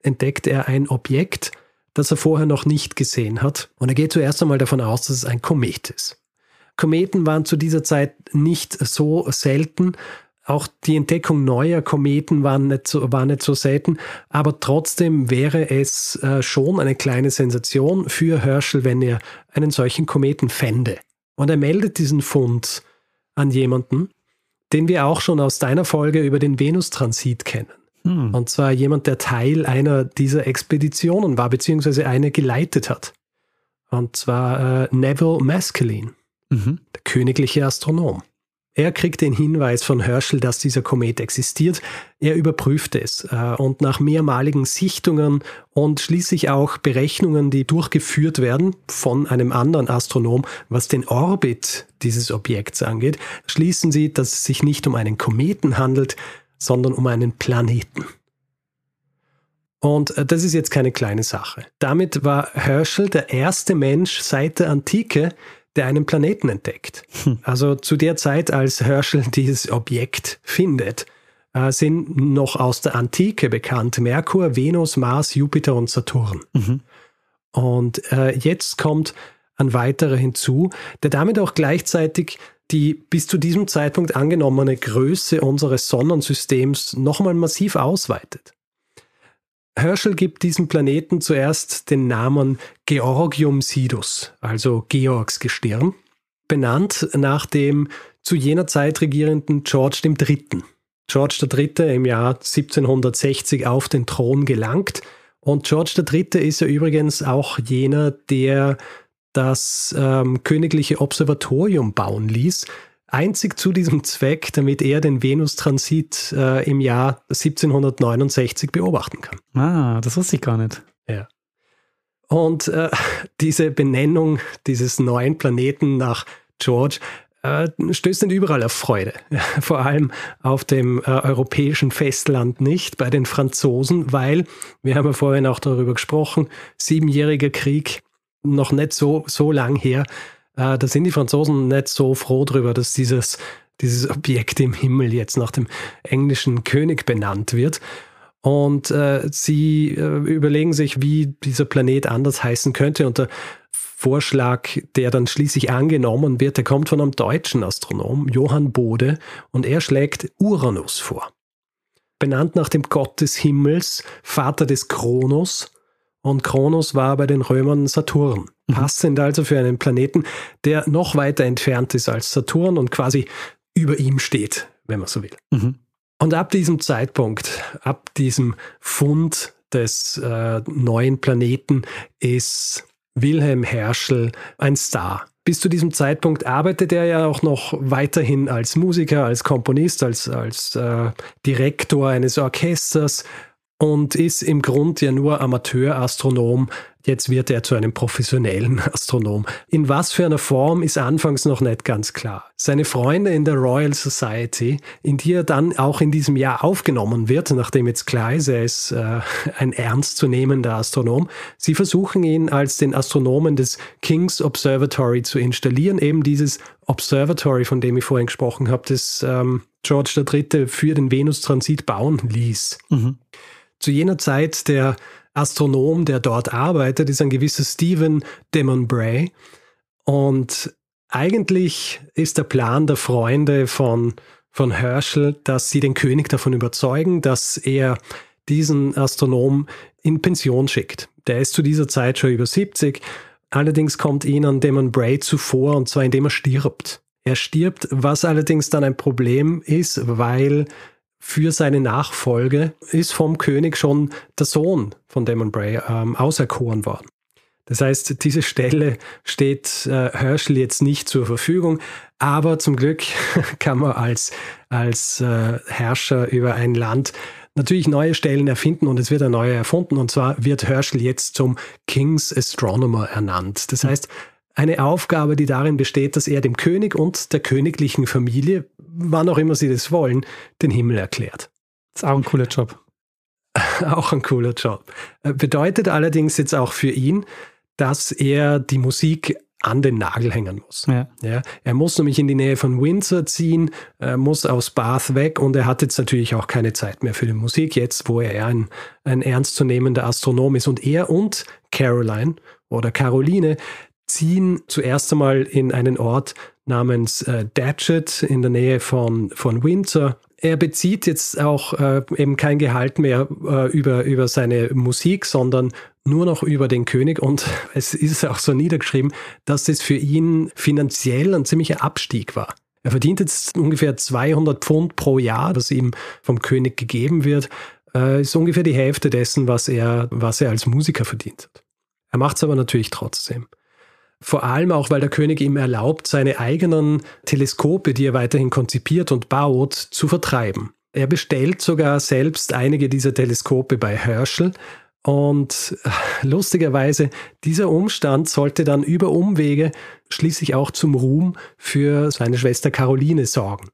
entdeckt er ein Objekt, das er vorher noch nicht gesehen hat. Und er geht zuerst einmal davon aus, dass es ein Komet ist. Kometen waren zu dieser Zeit nicht so selten. Auch die Entdeckung neuer Kometen war nicht so, war nicht so selten, aber trotzdem wäre es äh, schon eine kleine Sensation für Herschel, wenn er einen solchen Kometen fände. Und er meldet diesen Fund an jemanden, den wir auch schon aus deiner Folge über den Venustransit kennen. Hm. Und zwar jemand, der Teil einer dieser Expeditionen war, beziehungsweise eine geleitet hat. Und zwar äh, Neville Maskelyne. Mhm. Der königliche Astronom. Er kriegt den Hinweis von Herschel, dass dieser Komet existiert. Er überprüft es äh, und nach mehrmaligen Sichtungen und schließlich auch Berechnungen, die durchgeführt werden von einem anderen Astronom, was den Orbit dieses Objekts angeht, schließen sie, dass es sich nicht um einen Kometen handelt, sondern um einen Planeten. Und äh, das ist jetzt keine kleine Sache. Damit war Herschel der erste Mensch seit der Antike, der einen Planeten entdeckt. Hm. Also zu der Zeit, als Herschel dieses Objekt findet, äh, sind noch aus der Antike bekannt Merkur, Venus, Mars, Jupiter und Saturn. Mhm. Und äh, jetzt kommt ein weiterer hinzu, der damit auch gleichzeitig die bis zu diesem Zeitpunkt angenommene Größe unseres Sonnensystems nochmal massiv ausweitet. Herschel gibt diesem Planeten zuerst den Namen Georgium Sidus, also Georgs Gestirn, benannt nach dem zu jener Zeit regierenden George III. George III. im Jahr 1760 auf den Thron gelangt und George III. ist ja übrigens auch jener, der das ähm, königliche Observatorium bauen ließ, einzig zu diesem Zweck, damit er den Venustransit äh, im Jahr 1769 beobachten kann. Ah, das wusste ich gar nicht. Ja. Und äh, diese Benennung dieses neuen Planeten nach George äh, stößt nicht überall auf Freude. Vor allem auf dem äh, europäischen Festland nicht, bei den Franzosen, weil, wir haben ja vorhin auch darüber gesprochen, siebenjähriger Krieg, noch nicht so, so lang her, äh, da sind die Franzosen nicht so froh drüber, dass dieses, dieses Objekt im Himmel jetzt nach dem englischen König benannt wird. Und äh, sie äh, überlegen sich, wie dieser Planet anders heißen könnte. Und der Vorschlag, der dann schließlich angenommen wird, der kommt von einem deutschen Astronom, Johann Bode, und er schlägt Uranus vor. Benannt nach dem Gott des Himmels, Vater des Kronos und Kronos war bei den Römern Saturn. Mhm. Passend also für einen Planeten, der noch weiter entfernt ist als Saturn und quasi über ihm steht, wenn man so will. Mhm. Und ab diesem Zeitpunkt, ab diesem Fund des äh, neuen Planeten ist Wilhelm Herschel ein Star. Bis zu diesem Zeitpunkt arbeitet er ja auch noch weiterhin als Musiker, als Komponist, als, als äh, Direktor eines Orchesters, und ist im Grund ja nur Amateurastronom. Jetzt wird er zu einem professionellen Astronom. In was für einer Form ist anfangs noch nicht ganz klar. Seine Freunde in der Royal Society, in die er dann auch in diesem Jahr aufgenommen wird, nachdem jetzt klar ist, er ist äh, ein ernstzunehmender Astronom, sie versuchen ihn als den Astronomen des King's Observatory zu installieren, eben dieses Observatory, von dem ich vorhin gesprochen habe, das ähm, George III. für den Venustransit bauen ließ. Mhm. Zu jener Zeit der Astronom, der dort arbeitet, ist ein gewisser Stephen Demon Bray. Und eigentlich ist der Plan der Freunde von, von Herschel, dass sie den König davon überzeugen, dass er diesen Astronom in Pension schickt. Der ist zu dieser Zeit schon über 70 Allerdings kommt ihnen Damon Bray zuvor und zwar indem er stirbt. Er stirbt, was allerdings dann ein Problem ist, weil für seine Nachfolge ist vom König schon der Sohn von Damon Bray ähm, auserkoren worden. Das heißt, diese Stelle steht äh, Herschel jetzt nicht zur Verfügung, aber zum Glück kann man als, als äh, Herrscher über ein Land natürlich neue Stellen erfinden und es wird eine neue erfunden. Und zwar wird Herschel jetzt zum King's Astronomer ernannt. Das heißt, eine Aufgabe, die darin besteht, dass er dem König und der königlichen Familie, wann auch immer sie das wollen, den Himmel erklärt. Das ist auch ein cooler Job. auch ein cooler Job. Äh, bedeutet allerdings jetzt auch für ihn, dass er die Musik an den Nagel hängen muss. Ja. ja. er muss nämlich in die Nähe von Windsor ziehen, er muss aus Bath weg und er hat jetzt natürlich auch keine Zeit mehr für die Musik, jetzt wo er ein, ein ernstzunehmender Astronom ist. Und er und Caroline oder Caroline ziehen zuerst einmal in einen Ort namens äh, Datchet in der Nähe von, von Windsor. Er bezieht jetzt auch äh, eben kein Gehalt mehr äh, über, über seine Musik, sondern nur noch über den König und es ist auch so niedergeschrieben, dass es für ihn finanziell ein ziemlicher Abstieg war. Er verdient jetzt ungefähr 200 Pfund pro Jahr, was ihm vom König gegeben wird. Äh, ist ungefähr die Hälfte dessen, was er, was er als Musiker verdient hat. Er macht es aber natürlich trotzdem. Vor allem auch, weil der König ihm erlaubt, seine eigenen Teleskope, die er weiterhin konzipiert und baut, zu vertreiben. Er bestellt sogar selbst einige dieser Teleskope bei Herschel und äh, lustigerweise, dieser Umstand sollte dann über Umwege schließlich auch zum Ruhm für seine Schwester Caroline sorgen.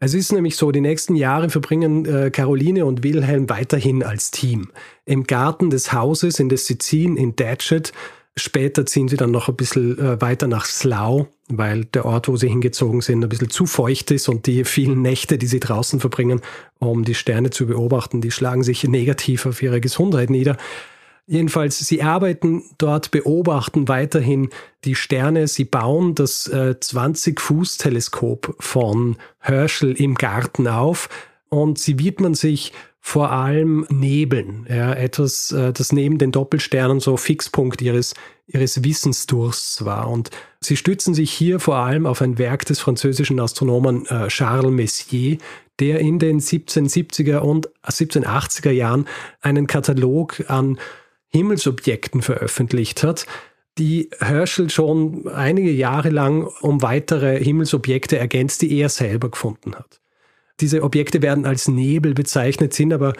Es ist nämlich so, die nächsten Jahre verbringen äh, Caroline und Wilhelm weiterhin als Team. Im Garten des Hauses in der Sizilien in Datchet Später ziehen sie dann noch ein bisschen äh, weiter nach Slough, weil der Ort, wo sie hingezogen sind, ein bisschen zu feucht ist und die vielen Nächte, die sie draußen verbringen, um die Sterne zu beobachten, die schlagen sich negativ auf ihre Gesundheit nieder. Jedenfalls, sie arbeiten dort, beobachten weiterhin die Sterne. Sie bauen das äh, 20-Fuß-Teleskop von Herschel im Garten auf und sie widmen sich vor allem Nebeln, ja, etwas, äh, das neben den Doppelsternen so Fixpunkt ihres, ihres Wissensdursts war. Und sie stützen sich hier vor allem auf ein Werk des französischen Astronomen äh, Charles Messier, der in den 1770er und 1780er Jahren einen Katalog an Himmelsobjekten veröffentlicht hat, die Herschel schon einige Jahre lang um weitere Himmelsobjekte ergänzt, die er selber gefunden hat. Diese Objekte werden als Nebel bezeichnet, sind aber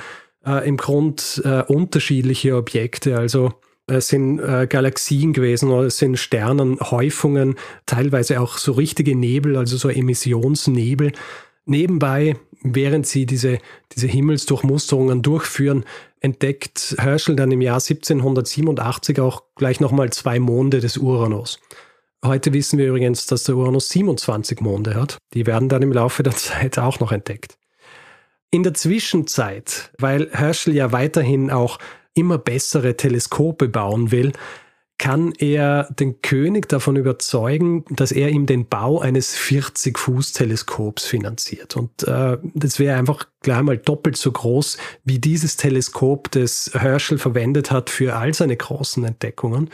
äh, im Grund äh, unterschiedliche Objekte. Also es sind äh, Galaxien gewesen oder es sind Sternenhäufungen, teilweise auch so richtige Nebel, also so Emissionsnebel. Nebenbei, während sie diese, diese Himmelsdurchmusterungen durchführen, entdeckt Herschel dann im Jahr 1787 auch gleich nochmal zwei Monde des Uranus. Heute wissen wir übrigens, dass der Uranus 27 Monde hat. Die werden dann im Laufe der Zeit auch noch entdeckt. In der Zwischenzeit, weil Herschel ja weiterhin auch immer bessere Teleskope bauen will, kann er den König davon überzeugen, dass er ihm den Bau eines 40-Fuß-Teleskops finanziert. Und äh, das wäre einfach gleich mal doppelt so groß wie dieses Teleskop, das Herschel verwendet hat für all seine großen Entdeckungen.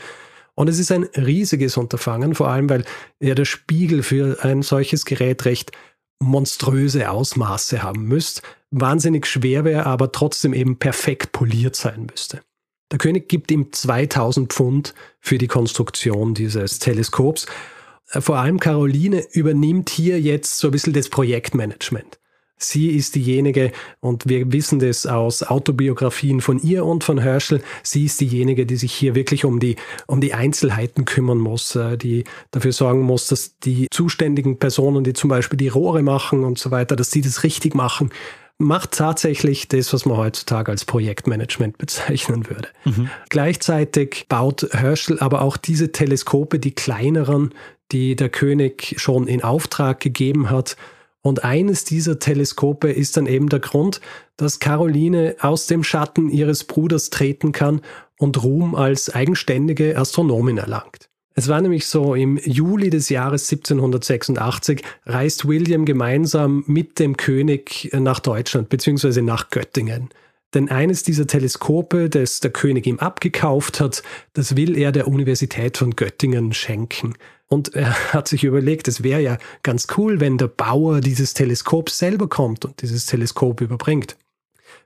Und es ist ein riesiges Unterfangen, vor allem weil ja der Spiegel für ein solches Gerät recht monströse Ausmaße haben müsste, wahnsinnig schwer wäre, aber trotzdem eben perfekt poliert sein müsste. Der König gibt ihm 2000 Pfund für die Konstruktion dieses Teleskops. Vor allem Caroline übernimmt hier jetzt so ein bisschen das Projektmanagement. Sie ist diejenige, und wir wissen das aus Autobiografien von ihr und von Herschel, sie ist diejenige, die sich hier wirklich um die, um die Einzelheiten kümmern muss, äh, die dafür sorgen muss, dass die zuständigen Personen, die zum Beispiel die Rohre machen und so weiter, dass sie das richtig machen, macht tatsächlich das, was man heutzutage als Projektmanagement bezeichnen würde. Mhm. Gleichzeitig baut Herschel aber auch diese Teleskope, die kleineren, die der König schon in Auftrag gegeben hat, und eines dieser Teleskope ist dann eben der Grund, dass Caroline aus dem Schatten ihres Bruders treten kann und Ruhm als eigenständige Astronomin erlangt. Es war nämlich so, im Juli des Jahres 1786 reist William gemeinsam mit dem König nach Deutschland bzw. nach Göttingen. Denn eines dieser Teleskope, das der König ihm abgekauft hat, das will er der Universität von Göttingen schenken. Und er hat sich überlegt, es wäre ja ganz cool, wenn der Bauer dieses Teleskop selber kommt und dieses Teleskop überbringt.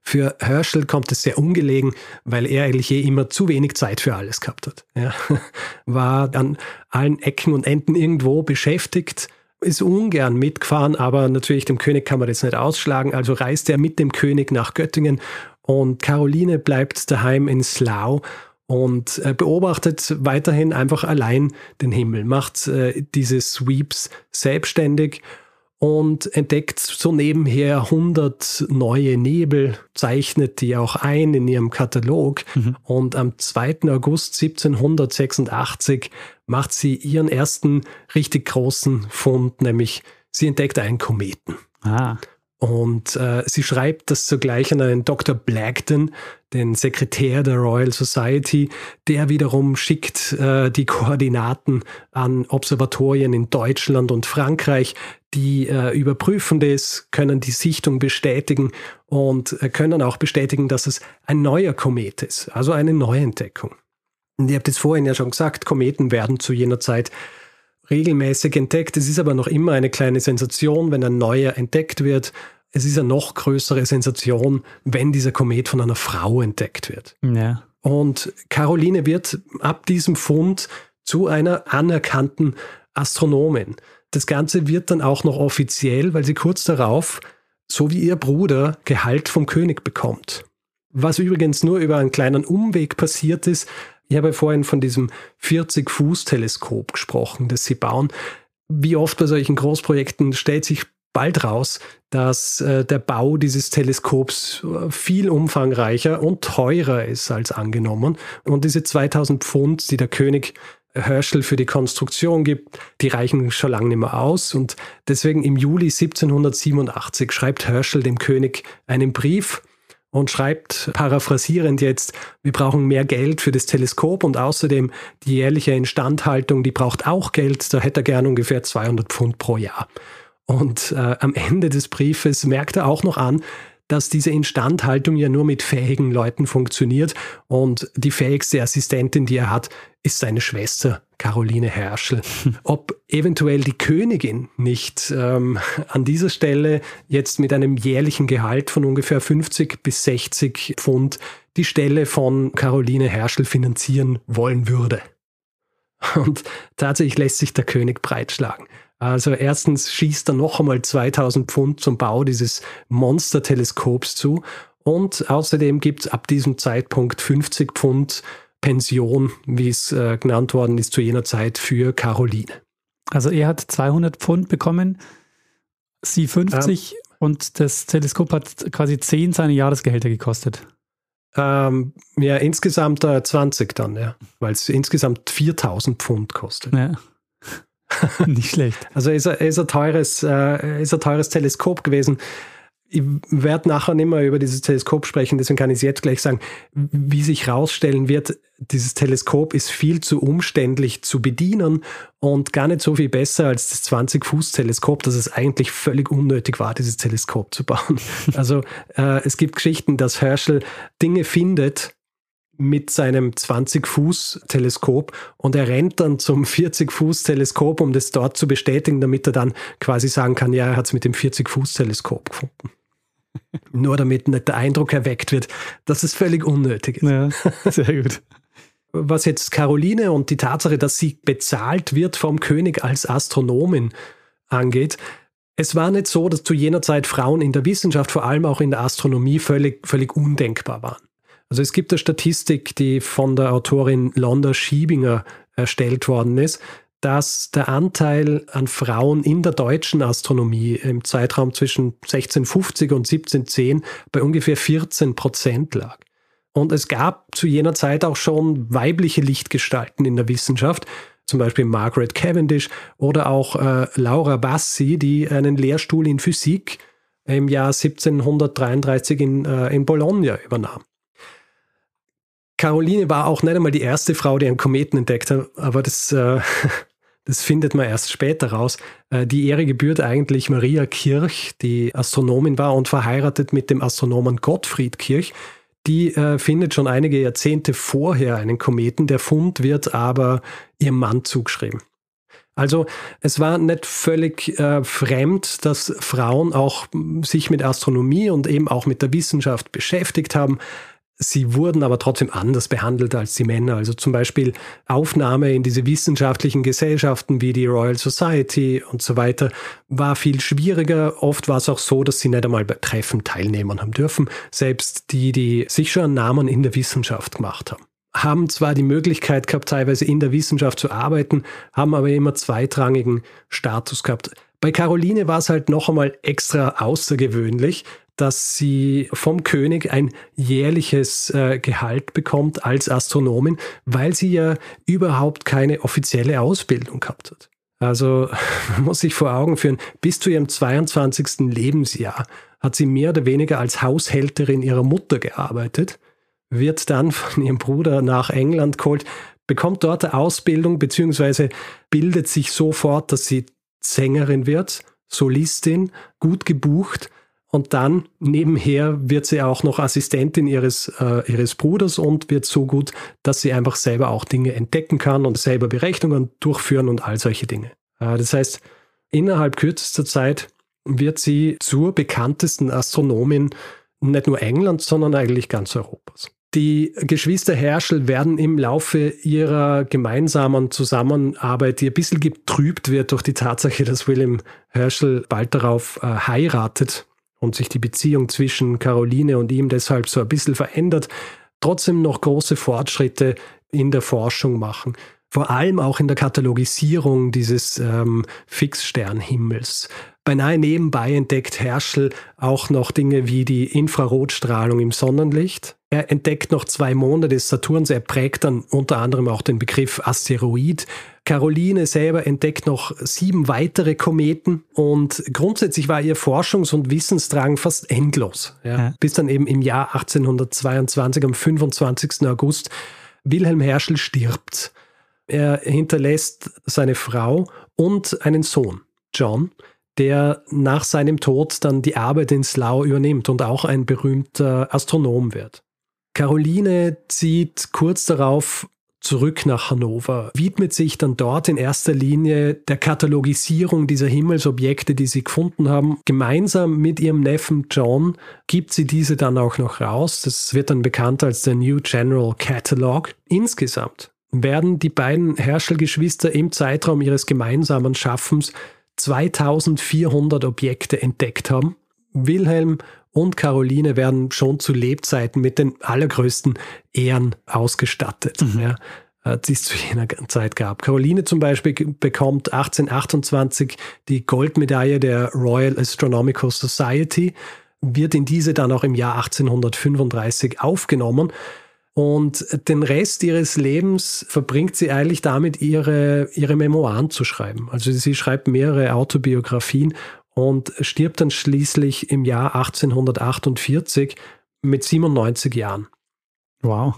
Für Herschel kommt es sehr ungelegen, weil er eigentlich eh immer zu wenig Zeit für alles gehabt hat. Er war an allen Ecken und Enden irgendwo beschäftigt, ist ungern mitgefahren, aber natürlich dem König kann man das nicht ausschlagen. Also reist er mit dem König nach Göttingen und Caroline bleibt daheim in Slau und beobachtet weiterhin einfach allein den Himmel, macht äh, diese Sweeps selbstständig und entdeckt so nebenher 100 neue Nebel, zeichnet die auch ein in ihrem Katalog. Mhm. Und am 2. August 1786 macht sie ihren ersten richtig großen Fund, nämlich sie entdeckt einen Kometen. Ah. Und äh, sie schreibt das zugleich an einen Dr. Blagden, den Sekretär der Royal Society, der wiederum schickt äh, die Koordinaten an Observatorien in Deutschland und Frankreich, die äh, überprüfen das, können die Sichtung bestätigen und äh, können auch bestätigen, dass es ein neuer Komet ist, also eine Neuentdeckung. Und ihr habt es vorhin ja schon gesagt, Kometen werden zu jener Zeit regelmäßig entdeckt. Es ist aber noch immer eine kleine Sensation, wenn ein neuer entdeckt wird. Es ist eine noch größere Sensation, wenn dieser Komet von einer Frau entdeckt wird. Ja. Und Caroline wird ab diesem Fund zu einer anerkannten Astronomin. Das Ganze wird dann auch noch offiziell, weil sie kurz darauf, so wie ihr Bruder, Gehalt vom König bekommt. Was übrigens nur über einen kleinen Umweg passiert ist, ich habe vorhin von diesem 40-Fuß-Teleskop gesprochen, das sie bauen. Wie oft bei solchen Großprojekten stellt sich bald raus, dass äh, der Bau dieses Teleskops äh, viel umfangreicher und teurer ist als angenommen. Und diese 2000 Pfund, die der König Herschel für die Konstruktion gibt, die reichen schon lange nicht mehr aus. Und deswegen im Juli 1787 schreibt Herschel dem König einen Brief und schreibt paraphrasierend jetzt, wir brauchen mehr Geld für das Teleskop und außerdem die jährliche Instandhaltung, die braucht auch Geld, da hätte er gern ungefähr 200 Pfund pro Jahr. Und äh, am Ende des Briefes merkt er auch noch an, dass diese Instandhaltung ja nur mit fähigen Leuten funktioniert und die fähigste Assistentin, die er hat, ist seine Schwester Caroline Herschel. Ob eventuell die Königin nicht ähm, an dieser Stelle jetzt mit einem jährlichen Gehalt von ungefähr 50 bis 60 Pfund die Stelle von Caroline Herschel finanzieren wollen würde. Und tatsächlich lässt sich der König breitschlagen. Also erstens schießt er noch einmal 2000 Pfund zum Bau dieses Monster-Teleskops zu und außerdem gibt es ab diesem Zeitpunkt 50 Pfund Pension, wie es äh, genannt worden ist zu jener Zeit für Caroline. Also er hat 200 Pfund bekommen, sie 50 ähm, und das Teleskop hat quasi 10 seine Jahresgehälter gekostet. Ähm, ja, insgesamt äh, 20 dann, ja, weil es insgesamt 4000 Pfund kostet. Ja. Nicht schlecht. Also ist, ist, ein teures, äh, ist ein teures Teleskop gewesen. Ich werde nachher nicht mehr über dieses Teleskop sprechen, deswegen kann ich es jetzt gleich sagen. Wie sich herausstellen wird, dieses Teleskop ist viel zu umständlich zu bedienen und gar nicht so viel besser als das 20-Fuß-Teleskop, dass es eigentlich völlig unnötig war, dieses Teleskop zu bauen. Also äh, es gibt Geschichten, dass Herschel Dinge findet, mit seinem 20-Fuß-Teleskop und er rennt dann zum 40-Fuß-Teleskop, um das dort zu bestätigen, damit er dann quasi sagen kann, ja, er hat es mit dem 40-Fuß-Teleskop gefunden. Nur damit nicht der Eindruck erweckt wird, dass es völlig unnötig ist. Ja, sehr gut. Was jetzt Caroline und die Tatsache, dass sie bezahlt wird vom König als Astronomin angeht, es war nicht so, dass zu jener Zeit Frauen in der Wissenschaft, vor allem auch in der Astronomie, völlig, völlig undenkbar waren. Also es gibt eine Statistik, die von der Autorin Londa Schiebinger erstellt worden ist, dass der Anteil an Frauen in der deutschen Astronomie im Zeitraum zwischen 1650 und 1710 bei ungefähr 14 Prozent lag. Und es gab zu jener Zeit auch schon weibliche Lichtgestalten in der Wissenschaft, zum Beispiel Margaret Cavendish oder auch äh, Laura Bassi, die einen Lehrstuhl in Physik im Jahr 1733 in, äh, in Bologna übernahm. Caroline war auch nicht einmal die erste Frau, die einen Kometen entdeckt hat, aber das, äh, das findet man erst später raus. Äh, die Ehre gebührt eigentlich Maria Kirch, die Astronomin war und verheiratet mit dem Astronomen Gottfried Kirch. Die äh, findet schon einige Jahrzehnte vorher einen Kometen. Der Fund wird aber ihrem Mann zugeschrieben. Also es war nicht völlig äh, fremd, dass Frauen auch sich mit Astronomie und eben auch mit der Wissenschaft beschäftigt haben. Sie wurden aber trotzdem anders behandelt als die Männer. Also zum Beispiel Aufnahme in diese wissenschaftlichen Gesellschaften wie die Royal Society und so weiter war viel schwieriger. Oft war es auch so, dass sie nicht einmal bei Treffen teilnehmen haben dürfen. Selbst die, die sich schon Namen in der Wissenschaft gemacht haben haben zwar die Möglichkeit gehabt, teilweise in der Wissenschaft zu arbeiten, haben aber immer zweitrangigen Status gehabt. Bei Caroline war es halt noch einmal extra außergewöhnlich, dass sie vom König ein jährliches äh, Gehalt bekommt als Astronomin, weil sie ja überhaupt keine offizielle Ausbildung gehabt hat. Also man muss sich vor Augen führen, bis zu ihrem 22. Lebensjahr hat sie mehr oder weniger als Haushälterin ihrer Mutter gearbeitet, wird dann von ihrem Bruder nach England geholt, bekommt dort eine Ausbildung beziehungsweise bildet sich sofort, dass sie Sängerin wird, Solistin, gut gebucht und dann nebenher wird sie auch noch Assistentin ihres, äh, ihres Bruders und wird so gut, dass sie einfach selber auch Dinge entdecken kann und selber Berechnungen durchführen und all solche Dinge. Äh, das heißt, innerhalb kürzester Zeit wird sie zur bekanntesten Astronomin nicht nur Englands, sondern eigentlich ganz Europas. Die Geschwister Herschel werden im Laufe ihrer gemeinsamen Zusammenarbeit, die ein bisschen getrübt wird durch die Tatsache, dass William Herschel bald darauf äh, heiratet, und sich die Beziehung zwischen Caroline und ihm deshalb so ein bisschen verändert, trotzdem noch große Fortschritte in der Forschung machen. Vor allem auch in der Katalogisierung dieses ähm, Fixsternhimmels. Beinahe nebenbei entdeckt Herschel auch noch Dinge wie die Infrarotstrahlung im Sonnenlicht. Er entdeckt noch zwei Monde des Saturns. Er prägt dann unter anderem auch den Begriff Asteroid. Caroline selber entdeckt noch sieben weitere Kometen und grundsätzlich war ihr Forschungs- und Wissensdrang fast endlos. Ja. Ja. Bis dann eben im Jahr 1822, am 25. August, Wilhelm Herschel stirbt. Er hinterlässt seine Frau und einen Sohn, John, der nach seinem Tod dann die Arbeit in Slough übernimmt und auch ein berühmter Astronom wird. Caroline zieht kurz darauf zurück nach Hannover, widmet sich dann dort in erster Linie der Katalogisierung dieser Himmelsobjekte, die sie gefunden haben. Gemeinsam mit ihrem Neffen John gibt sie diese dann auch noch raus. Das wird dann bekannt als der New General Catalog. Insgesamt werden die beiden Herschel-Geschwister im Zeitraum ihres gemeinsamen Schaffens 2400 Objekte entdeckt haben. Wilhelm und Caroline werden schon zu Lebzeiten mit den allergrößten Ehren ausgestattet. Mhm. Ja, äh, die es zu jener Zeit gab. Caroline zum Beispiel bekommt 1828 die Goldmedaille der Royal Astronomical Society, wird in diese dann auch im Jahr 1835 aufgenommen. Und den Rest ihres Lebens verbringt sie eigentlich damit, ihre, ihre Memoiren zu schreiben. Also sie schreibt mehrere Autobiografien und stirbt dann schließlich im Jahr 1848 mit 97 Jahren. Wow.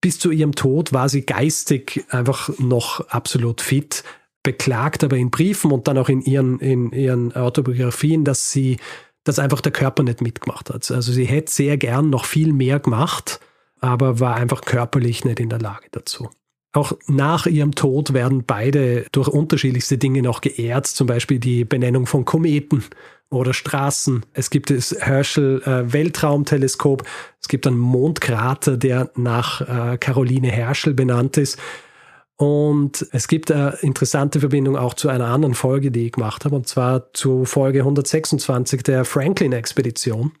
Bis zu ihrem Tod war sie geistig einfach noch absolut fit, beklagt aber in Briefen und dann auch in ihren, in ihren Autobiografien, dass sie, dass einfach der Körper nicht mitgemacht hat. Also sie hätte sehr gern noch viel mehr gemacht, aber war einfach körperlich nicht in der Lage dazu. Auch nach ihrem Tod werden beide durch unterschiedlichste Dinge noch geehrt, zum Beispiel die Benennung von Kometen oder Straßen. Es gibt das Herschel äh, Weltraumteleskop. Es gibt einen Mondkrater, der nach äh, Caroline Herschel benannt ist. Und es gibt eine interessante Verbindung auch zu einer anderen Folge, die ich gemacht habe, und zwar zu Folge 126 der Franklin-Expedition.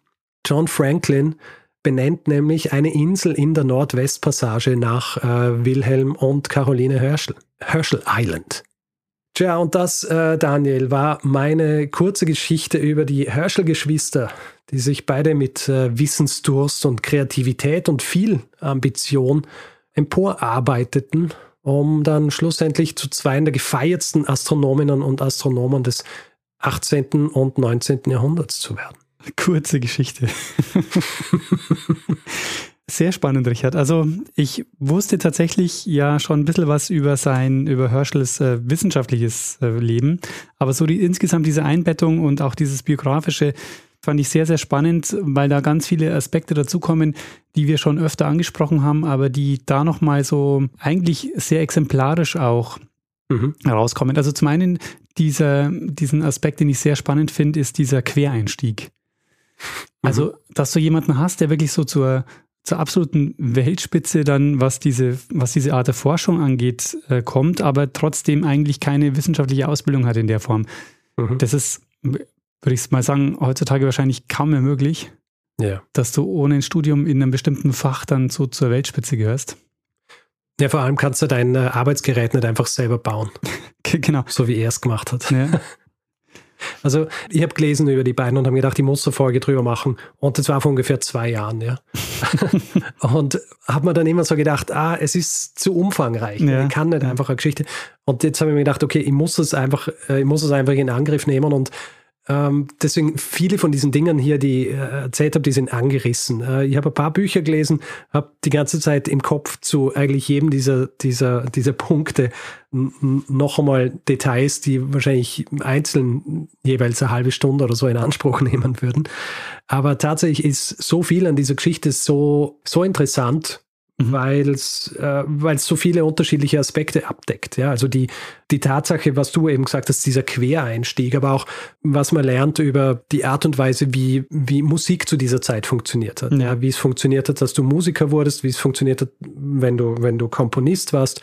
John Franklin benennt nämlich eine Insel in der Nordwestpassage nach äh, Wilhelm und Caroline Herschel. Herschel Island. Tja, und das, äh, Daniel, war meine kurze Geschichte über die Herschel-Geschwister, die sich beide mit äh, Wissensdurst und Kreativität und viel Ambition emporarbeiteten, um dann schlussendlich zu zwei der gefeiertsten Astronominnen und Astronomen des 18. und 19. Jahrhunderts zu werden. Kurze Geschichte. Sehr spannend, Richard. Also ich wusste tatsächlich ja schon ein bisschen was über sein, über Herschels äh, wissenschaftliches äh, Leben, aber so die, insgesamt diese Einbettung und auch dieses biografische, fand ich sehr, sehr spannend, weil da ganz viele Aspekte dazukommen, die wir schon öfter angesprochen haben, aber die da nochmal so eigentlich sehr exemplarisch auch mhm. herauskommen. Also zum einen dieser, diesen Aspekt, den ich sehr spannend finde, ist dieser Quereinstieg. Also, mhm. dass du jemanden hast, der wirklich so zur, zur absoluten Weltspitze dann, was diese, was diese Art der Forschung angeht, äh, kommt, aber trotzdem eigentlich keine wissenschaftliche Ausbildung hat in der Form. Mhm. Das ist, würde ich mal sagen, heutzutage wahrscheinlich kaum mehr möglich, ja. dass du ohne ein Studium in einem bestimmten Fach dann so zur Weltspitze gehörst. Ja, vor allem kannst du dein Arbeitsgerät nicht einfach selber bauen. genau. So wie er es gemacht hat. Ja. Also ich habe gelesen über die beiden und habe gedacht, ich muss eine Folge drüber machen. Und das war vor ungefähr zwei Jahren, ja. und habe mir dann immer so gedacht, ah, es ist zu umfangreich. Ja. Ich kann nicht einfach eine Geschichte. Und jetzt habe ich mir gedacht, okay, ich muss es einfach, äh, ich muss es einfach in Angriff nehmen und ähm, deswegen viele von diesen Dingen hier, die ich äh, erzählt habe, die sind angerissen. Äh, ich habe ein paar Bücher gelesen, habe die ganze Zeit im Kopf zu eigentlich jedem dieser, dieser, dieser Punkte noch einmal Details, die wahrscheinlich einzeln jeweils eine halbe Stunde oder so in Anspruch nehmen würden. Aber tatsächlich ist so viel an dieser Geschichte so, so interessant Mhm. weil es äh, weil's so viele unterschiedliche Aspekte abdeckt. Ja? Also die, die Tatsache, was du eben gesagt hast, dieser Quereinstieg, aber auch was man lernt über die Art und Weise, wie, wie Musik zu dieser Zeit funktioniert hat. Ja. ja wie es funktioniert hat, dass du Musiker wurdest, wie es funktioniert hat, wenn du, wenn du Komponist warst.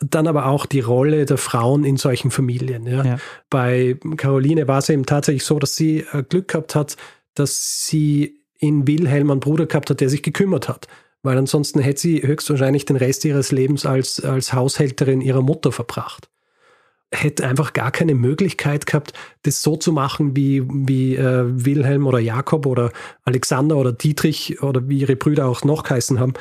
Dann aber auch die Rolle der Frauen in solchen Familien. Ja? ja. Bei Caroline war es eben tatsächlich so, dass sie äh, Glück gehabt hat, dass sie in Wilhelm einen Bruder gehabt hat, der sich gekümmert hat weil ansonsten hätte sie höchstwahrscheinlich den Rest ihres Lebens als, als Haushälterin ihrer Mutter verbracht. Hätte einfach gar keine Möglichkeit gehabt, das so zu machen, wie, wie äh, Wilhelm oder Jakob oder Alexander oder Dietrich oder wie ihre Brüder auch noch geheißen haben,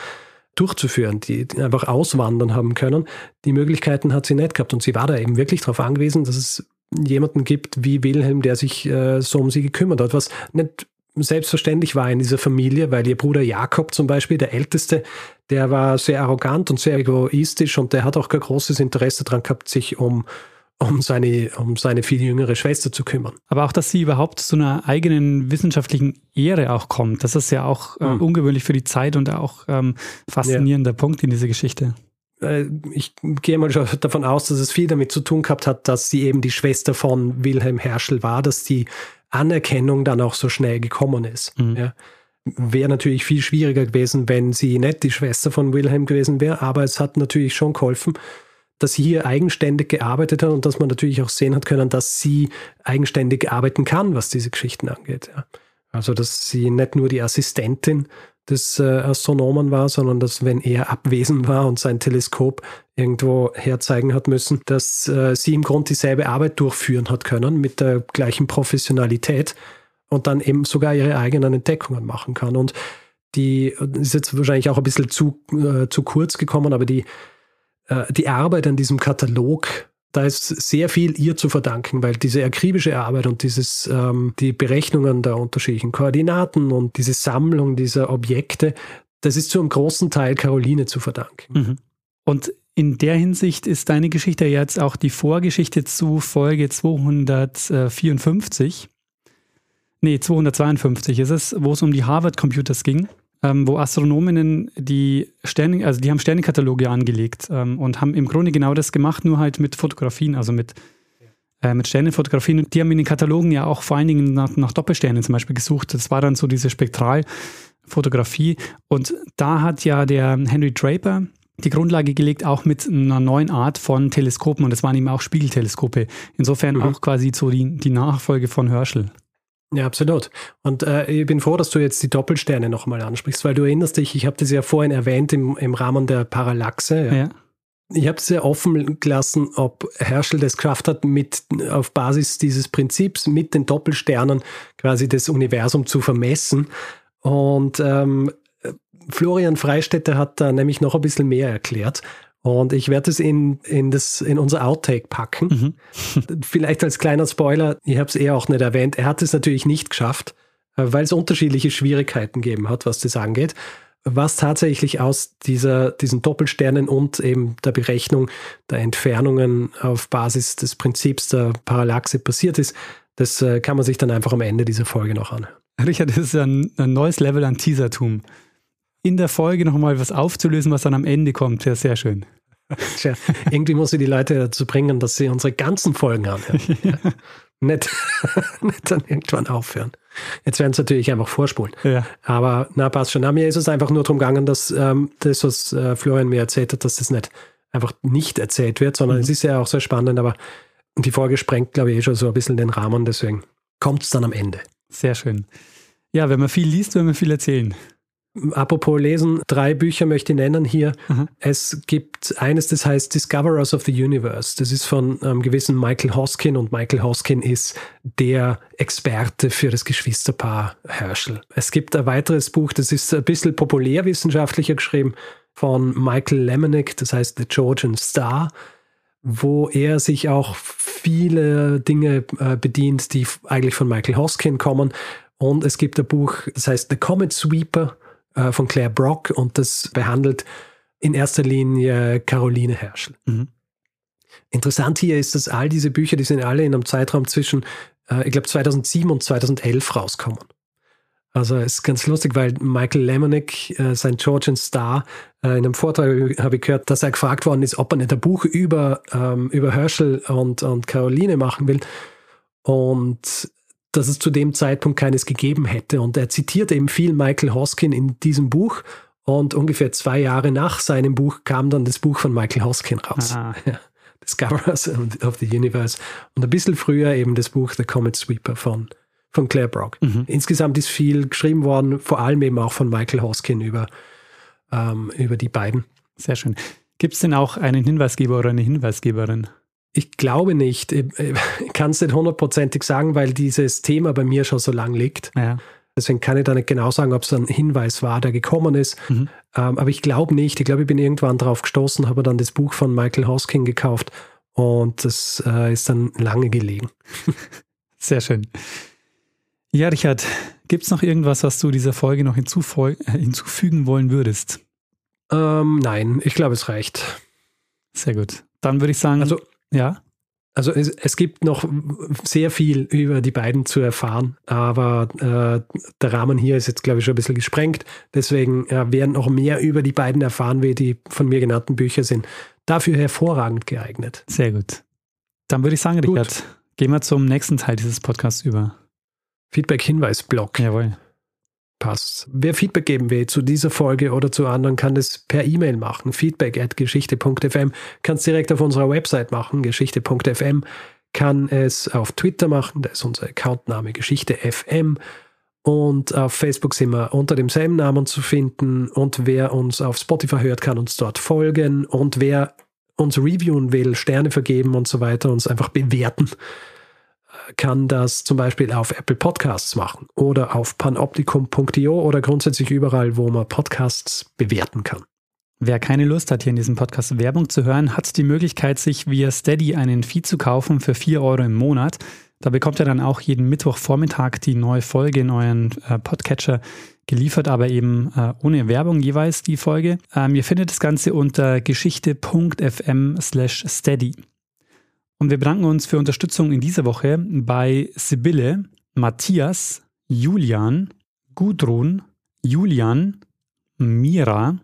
durchzuführen, die, einfach auswandern haben können. Die Möglichkeiten hat sie nicht gehabt und sie war da eben wirklich darauf angewiesen, dass es jemanden gibt wie Wilhelm, der sich äh, so um sie gekümmert hat, was nicht selbstverständlich war in dieser Familie, weil ihr Bruder Jakob zum Beispiel, der Älteste, der war sehr arrogant und sehr egoistisch und der hat auch kein großes Interesse daran gehabt, sich um, um, seine, um seine viel jüngere Schwester zu kümmern. Aber auch, dass sie überhaupt zu einer eigenen wissenschaftlichen Ehre auch kommt, das ist ja auch äh, mhm. ungewöhnlich für die Zeit und auch ähm, faszinierender ja. Punkt in dieser Geschichte äh, ich gehe mal schon davon aus, dass es viel damit zu tun gehabt hat, dass sie eben die Schwester von Wilhelm Herschel war, dass die Anerkennung dann auch so schnell gekommen ist. Mhm. Ja. Wäre natürlich viel schwieriger gewesen, wenn sie nicht die Schwester von Wilhelm gewesen wäre, aber es hat natürlich schon geholfen, dass sie hier eigenständig gearbeitet hat und dass man natürlich auch sehen hat können, dass sie eigenständig arbeiten kann, was diese Geschichten angeht. Ja. Also, dass sie nicht nur die Assistentin des äh, Astronomen war, sondern dass, wenn er abwesend war und sein Teleskop irgendwo herzeigen hat müssen, dass äh, sie im Grunde dieselbe Arbeit durchführen hat können mit der gleichen Professionalität und dann eben sogar ihre eigenen Entdeckungen machen kann. Und die ist jetzt wahrscheinlich auch ein bisschen zu, äh, zu kurz gekommen, aber die, äh, die Arbeit an diesem Katalog da ist sehr viel ihr zu verdanken, weil diese akribische Arbeit und dieses, ähm, die Berechnungen der unterschiedlichen Koordinaten und diese Sammlung dieser Objekte, das ist zu einem großen Teil Caroline zu verdanken. Mhm. Und in der Hinsicht ist deine Geschichte jetzt auch die Vorgeschichte zu Folge 254. Nee, 252 ist es, wo es um die Harvard Computers ging ähm, wo Astronominnen die Sterne, also die haben Sternekataloge angelegt ähm, und haben im Grunde genau das gemacht, nur halt mit Fotografien, also mit, äh, mit Sternenfotografien. Und die haben in den Katalogen ja auch vor allen Dingen nach, nach Doppelsternen zum Beispiel gesucht. Das war dann so diese Spektralfotografie. Und da hat ja der Henry Draper die Grundlage gelegt, auch mit einer neuen Art von Teleskopen. Und das waren eben auch Spiegelteleskope. Insofern mhm. auch quasi so die, die Nachfolge von Herschel. Ja, absolut. Und äh, ich bin froh, dass du jetzt die Doppelsterne nochmal ansprichst, weil du erinnerst dich, ich habe das ja vorhin erwähnt im, im Rahmen der Parallaxe. Ja. ja. Ich habe es sehr offen gelassen, ob Herschel das geschafft hat, mit auf Basis dieses Prinzips mit den Doppelsternen quasi das Universum zu vermessen. Und ähm, Florian Freistetter hat da nämlich noch ein bisschen mehr erklärt. Und ich werde es in, in, das, in unser Outtake packen. Mhm. Vielleicht als kleiner Spoiler, ich habe es eher auch nicht erwähnt, er hat es natürlich nicht geschafft, äh, weil es unterschiedliche Schwierigkeiten gegeben hat, was das angeht. Was tatsächlich aus dieser, diesen Doppelsternen und eben der Berechnung der Entfernungen auf Basis des Prinzips der Parallaxe passiert ist, das äh, kann man sich dann einfach am Ende dieser Folge noch anhören. Richard, das ist ein, ein neues Level an Teasertum. In der Folge nochmal was aufzulösen, was dann am Ende kommt, wäre sehr schön. Tja, irgendwie muss ich die Leute dazu bringen, dass sie unsere ganzen Folgen anhören. ja. nicht, nicht dann irgendwann aufhören. Jetzt werden sie natürlich einfach vorspulen. Ja. Aber na, passt schon. Na, mir ist es einfach nur darum gegangen, dass ähm, das, was äh, Florian mir erzählt hat, dass das nicht einfach nicht erzählt wird, sondern mhm. es ist ja auch sehr spannend, aber die Folge sprengt, glaube ich, eh schon so ein bisschen den Rahmen, deswegen kommt es dann am Ende. Sehr schön. Ja, wenn man viel liest, will man viel erzählen. Apropos Lesen, drei Bücher möchte ich nennen hier. Mhm. Es gibt eines, das heißt Discoverers of the Universe. Das ist von einem gewissen Michael Hoskin und Michael Hoskin ist der Experte für das Geschwisterpaar Herschel. Es gibt ein weiteres Buch, das ist ein bisschen populärwissenschaftlicher geschrieben von Michael Lemonick, das heißt The Georgian Star, wo er sich auch viele Dinge äh, bedient, die eigentlich von Michael Hoskin kommen. Und es gibt ein Buch, das heißt The Comet Sweeper äh, von Claire Brock und das behandelt in erster Linie Caroline Herschel. Mhm. Interessant hier ist, dass all diese Bücher, die sind alle in einem Zeitraum zwischen, äh, ich glaube, 2007 und 2011 rauskommen. Also es ist ganz lustig, weil Michael Lemonick, äh, sein Georgian Star, äh, in einem Vortrag habe ich gehört, dass er gefragt worden ist, ob er nicht ein Buch über, ähm, über Herschel und, und Caroline machen will. Und dass es zu dem Zeitpunkt keines gegeben hätte. Und er zitiert eben viel Michael Hoskin in diesem Buch. Und ungefähr zwei Jahre nach seinem Buch kam dann das Buch von Michael Hoskin raus. Ah. Discoverers of the Universe. Und ein bisschen früher eben das Buch The Comet Sweeper von, von Claire Brock. Mhm. Insgesamt ist viel geschrieben worden, vor allem eben auch von Michael Hoskin über, ähm, über die beiden. Sehr schön. Gibt es denn auch einen Hinweisgeber oder eine Hinweisgeberin? Ich glaube nicht. Ich kann es nicht hundertprozentig sagen, weil dieses Thema bei mir schon so lang liegt. Ja. Deswegen kann ich da nicht genau sagen, ob es ein Hinweis war, der gekommen ist. Mhm. Ähm, aber ich glaube nicht. Ich glaube, ich bin irgendwann drauf gestoßen, habe dann das Buch von Michael Hosking gekauft und das äh, ist dann lange gelegen. Sehr schön. Ja, Richard, gibt es noch irgendwas, was du dieser Folge noch hinzufügen wollen würdest? Ähm, nein, ich glaube, es reicht. Sehr gut. Dann würde ich sagen. Also, ja. Also es, es, gibt noch sehr viel über die beiden zu erfahren, aber äh, der Rahmen hier ist jetzt, glaube ich, schon ein bisschen gesprengt. Deswegen äh, werden noch mehr über die beiden erfahren, wie die von mir genannten Bücher sind. Dafür hervorragend geeignet. Sehr gut. Dann würde ich sagen, Richard, gut. gehen wir zum nächsten Teil dieses Podcasts über. Feedback-Hinweis-Blog. Jawohl. Passt. Wer Feedback geben will zu dieser Folge oder zu anderen, kann das per E-Mail machen. Feedback at geschichte.fm. Kann es direkt auf unserer Website machen, geschichte.fm. Kann es auf Twitter machen, da ist unser Accountname Geschichte.fm. Und auf Facebook sind wir unter demselben Namen zu finden. Und wer uns auf Spotify hört, kann uns dort folgen. Und wer uns reviewen will, Sterne vergeben und so weiter, uns einfach bewerten kann das zum Beispiel auf Apple Podcasts machen oder auf panoptikum.io oder grundsätzlich überall, wo man Podcasts bewerten kann. Wer keine Lust hat, hier in diesem Podcast Werbung zu hören, hat die Möglichkeit, sich via Steady einen Feed zu kaufen für 4 Euro im Monat. Da bekommt ihr dann auch jeden Mittwochvormittag die neue Folge in euren äh, Podcatcher geliefert, aber eben äh, ohne Werbung jeweils die Folge. Ähm, ihr findet das Ganze unter geschichte.fm slash steady. Und wir bedanken uns für Unterstützung in dieser Woche bei Sibylle, Matthias, Julian, Gudrun, Julian, Mira,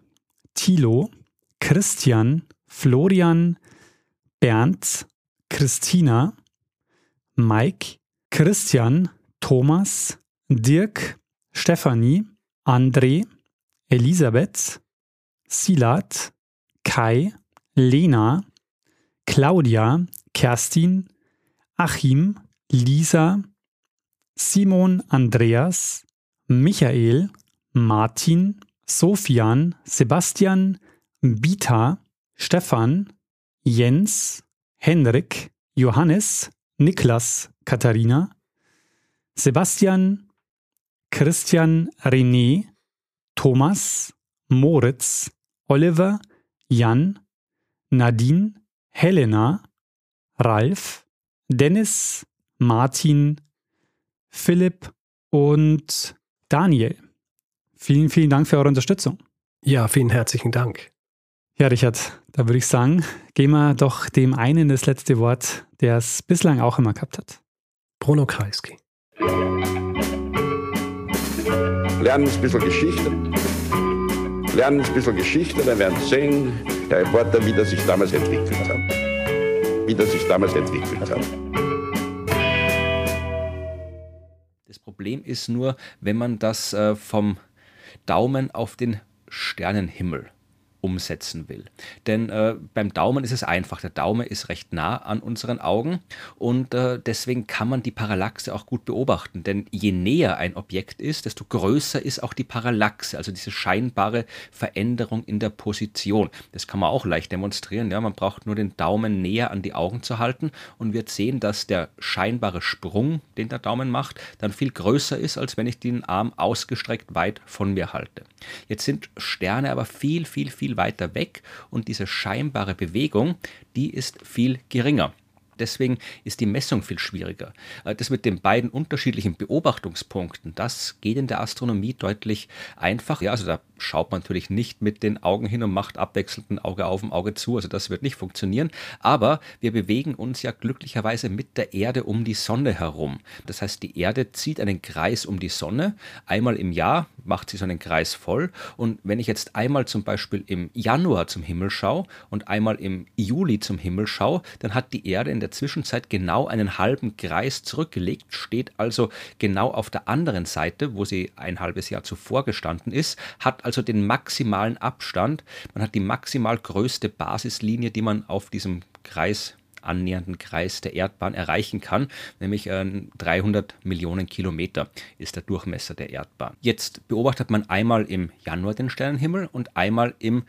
Thilo, Christian, Florian, Bernd, Christina, Mike, Christian, Thomas, Dirk, Stefanie, André, Elisabeth, Silat, Kai, Lena, Claudia, Kerstin, Achim, Lisa, Simon, Andreas, Michael, Martin, Sofian, Sebastian, Bita, Stefan, Jens, Henrik, Johannes, Niklas, Katharina, Sebastian, Christian, René, Thomas, Moritz, Oliver, Jan, Nadine, Helena, Ralf, Dennis, Martin, Philipp und Daniel. Vielen, vielen Dank für eure Unterstützung. Ja, vielen herzlichen Dank. Ja, Richard, da würde ich sagen, gehen wir doch dem einen das letzte Wort, der es bislang auch immer gehabt hat. Bruno Kreisky. lernen ein bisschen Geschichte. Lernen ein bisschen Geschichte, dann werden Sie sehen, Herr Reporter, wie das sich damals entwickelt hat. Wie das sich damals entwickelt hat. Das Problem ist nur, wenn man das äh, vom Daumen auf den Sternenhimmel umsetzen will. Denn äh, beim Daumen ist es einfach. Der Daumen ist recht nah an unseren Augen und äh, deswegen kann man die Parallaxe auch gut beobachten. Denn je näher ein Objekt ist, desto größer ist auch die Parallaxe, also diese scheinbare Veränderung in der Position. Das kann man auch leicht demonstrieren. Ja, man braucht nur den Daumen näher an die Augen zu halten und wird sehen, dass der scheinbare Sprung, den der Daumen macht, dann viel größer ist, als wenn ich den Arm ausgestreckt weit von mir halte. Jetzt sind Sterne aber viel, viel, viel weiter weg und diese scheinbare Bewegung, die ist viel geringer. Deswegen ist die Messung viel schwieriger. Äh, das mit den beiden unterschiedlichen Beobachtungspunkten, das geht in der Astronomie deutlich einfacher. Ja, also da schaut man natürlich nicht mit den Augen hin und macht abwechselnd ein Auge auf und Auge zu. Also das wird nicht funktionieren. Aber wir bewegen uns ja glücklicherweise mit der Erde um die Sonne herum. Das heißt, die Erde zieht einen Kreis um die Sonne. Einmal im Jahr macht sie so einen Kreis voll. Und wenn ich jetzt einmal zum Beispiel im Januar zum Himmel schaue und einmal im Juli zum Himmel schaue, dann hat die Erde in der Zwischenzeit genau einen halben Kreis zurückgelegt, steht also genau auf der anderen Seite, wo sie ein halbes Jahr zuvor gestanden ist, hat also den maximalen Abstand, man hat die maximal größte Basislinie, die man auf diesem Kreis annähernden Kreis der Erdbahn erreichen kann, nämlich äh, 300 Millionen Kilometer ist der Durchmesser der Erdbahn. Jetzt beobachtet man einmal im Januar den Sternenhimmel und einmal im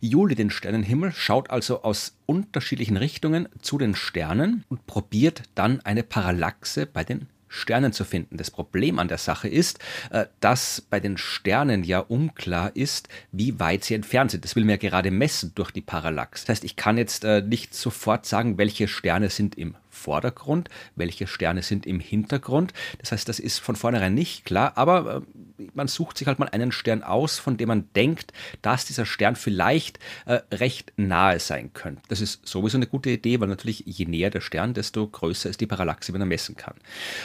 Juli den Sternenhimmel, schaut also aus unterschiedlichen Richtungen zu den Sternen und probiert dann eine Parallaxe bei den Sternen zu finden. Das Problem an der Sache ist, äh, dass bei den Sternen ja unklar ist, wie weit sie entfernt sind. Das will man ja gerade messen durch die Parallax. Das heißt, ich kann jetzt äh, nicht sofort sagen, welche Sterne sind im Vordergrund, welche Sterne sind im Hintergrund. Das heißt, das ist von vornherein nicht klar, aber äh, man sucht sich halt mal einen Stern aus, von dem man denkt, dass dieser Stern vielleicht äh, recht nahe sein könnte. Das ist sowieso eine gute Idee, weil natürlich je näher der Stern, desto größer ist die Parallaxe, wenn er messen kann.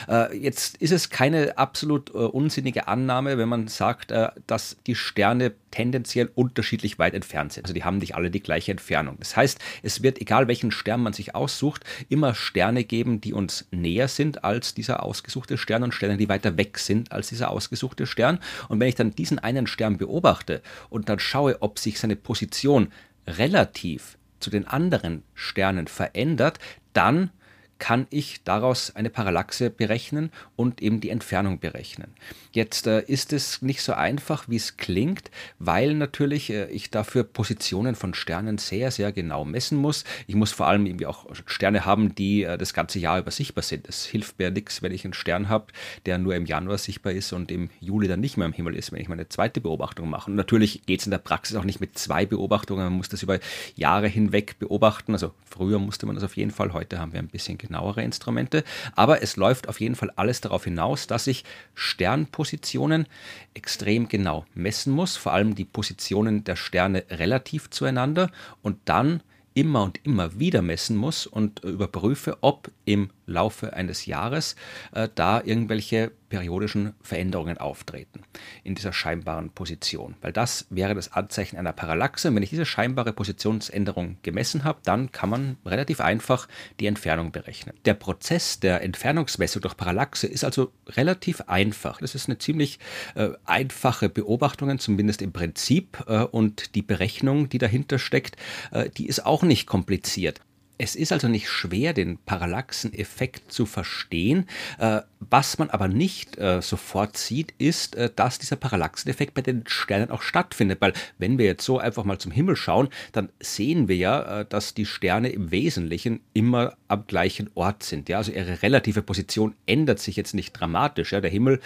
Äh, jetzt ist es keine absolut äh, unsinnige Annahme, wenn man sagt, äh, dass die Sterne tendenziell unterschiedlich weit entfernt sind. Also die haben nicht alle die gleiche Entfernung. Das heißt, es wird, egal welchen Stern man sich aussucht, immer Sterne geben, die uns näher sind als dieser ausgesuchte Stern und Sterne, die weiter weg sind als dieser ausgesuchte Stern. Und wenn ich dann diesen einen Stern beobachte und dann schaue, ob sich seine Position relativ zu den anderen Sternen verändert, dann kann ich daraus eine Parallaxe berechnen und eben die Entfernung berechnen. Jetzt äh, ist es nicht so einfach, wie es klingt, weil natürlich äh, ich dafür Positionen von Sternen sehr, sehr genau messen muss. Ich muss vor allem irgendwie auch Sterne haben, die äh, das ganze Jahr über sichtbar sind. Es hilft mir nichts, wenn ich einen Stern habe, der nur im Januar sichtbar ist und im Juli dann nicht mehr im Himmel ist, wenn ich meine zweite Beobachtung mache. Und natürlich geht es in der Praxis auch nicht mit zwei Beobachtungen. Man muss das über Jahre hinweg beobachten. Also früher musste man das auf jeden Fall. Heute haben wir ein bisschen genauere Instrumente. Aber es läuft auf jeden Fall alles darauf hinaus, dass ich Sternpositionen extrem genau messen muss, vor allem die Positionen der Sterne relativ zueinander und dann immer und immer wieder messen muss und überprüfe, ob im Laufe eines Jahres äh, da irgendwelche periodischen Veränderungen auftreten in dieser scheinbaren Position. Weil das wäre das Anzeichen einer Parallaxe. Und wenn ich diese scheinbare Positionsänderung gemessen habe, dann kann man relativ einfach die Entfernung berechnen. Der Prozess der Entfernungsmessung durch Parallaxe ist also relativ einfach. Das ist eine ziemlich äh, einfache Beobachtung, zumindest im Prinzip. Äh, und die Berechnung, die dahinter steckt, äh, die ist auch nicht kompliziert. Es ist also nicht schwer, den Parallaxeneffekt zu verstehen. Äh, was man aber nicht äh, sofort sieht, ist, äh, dass dieser Parallaxeneffekt bei den Sternen auch stattfindet. Weil wenn wir jetzt so einfach mal zum Himmel schauen, dann sehen wir ja, dass die Sterne im Wesentlichen immer am gleichen Ort sind. Ja? Also ihre relative Position ändert sich jetzt nicht dramatisch. Ja? Der Himmel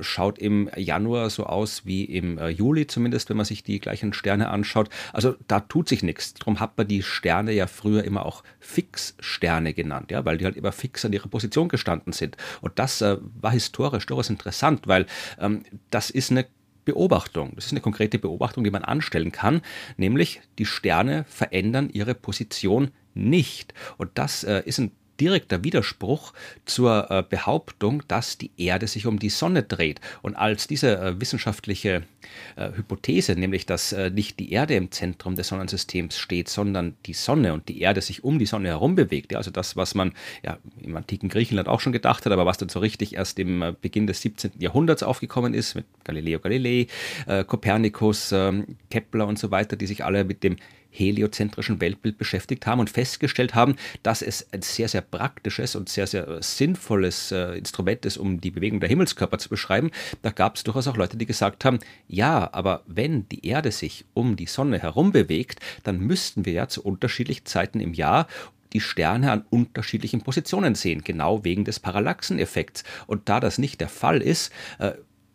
schaut im Januar so aus wie im Juli zumindest, wenn man sich die gleichen Sterne anschaut. Also da tut sich nichts. Darum hat man die Sterne ja früher immer auch Fixsterne genannt, ja? weil die halt immer fix an ihrer Position gestanden sind. Und das äh, war historisch durchaus interessant, weil ähm, das ist eine Beobachtung. Das ist eine konkrete Beobachtung, die man anstellen kann, nämlich die Sterne verändern ihre Position nicht. Und das äh, ist ein direkter Widerspruch zur äh, Behauptung, dass die Erde sich um die Sonne dreht. Und als diese äh, wissenschaftliche äh, Hypothese, nämlich dass nicht die Erde im Zentrum des Sonnensystems steht, sondern die Sonne und die Erde sich um die Sonne herum bewegt, also das, was man ja, im antiken Griechenland auch schon gedacht hat, aber was dann so richtig erst im Beginn des 17. Jahrhunderts aufgekommen ist, mit Galileo Galilei, Kopernikus, ähm, Kepler und so weiter, die sich alle mit dem heliozentrischen Weltbild beschäftigt haben und festgestellt haben, dass es ein sehr, sehr praktisches und sehr, sehr sinnvolles äh, Instrument ist, um die Bewegung der Himmelskörper zu beschreiben. Da gab es durchaus auch Leute, die gesagt haben, ja, aber wenn die Erde sich um die Sonne herum bewegt, dann müssten wir ja zu unterschiedlichen Zeiten im Jahr die Sterne an unterschiedlichen Positionen sehen, genau wegen des Parallaxeneffekts. Und da das nicht der Fall ist, äh,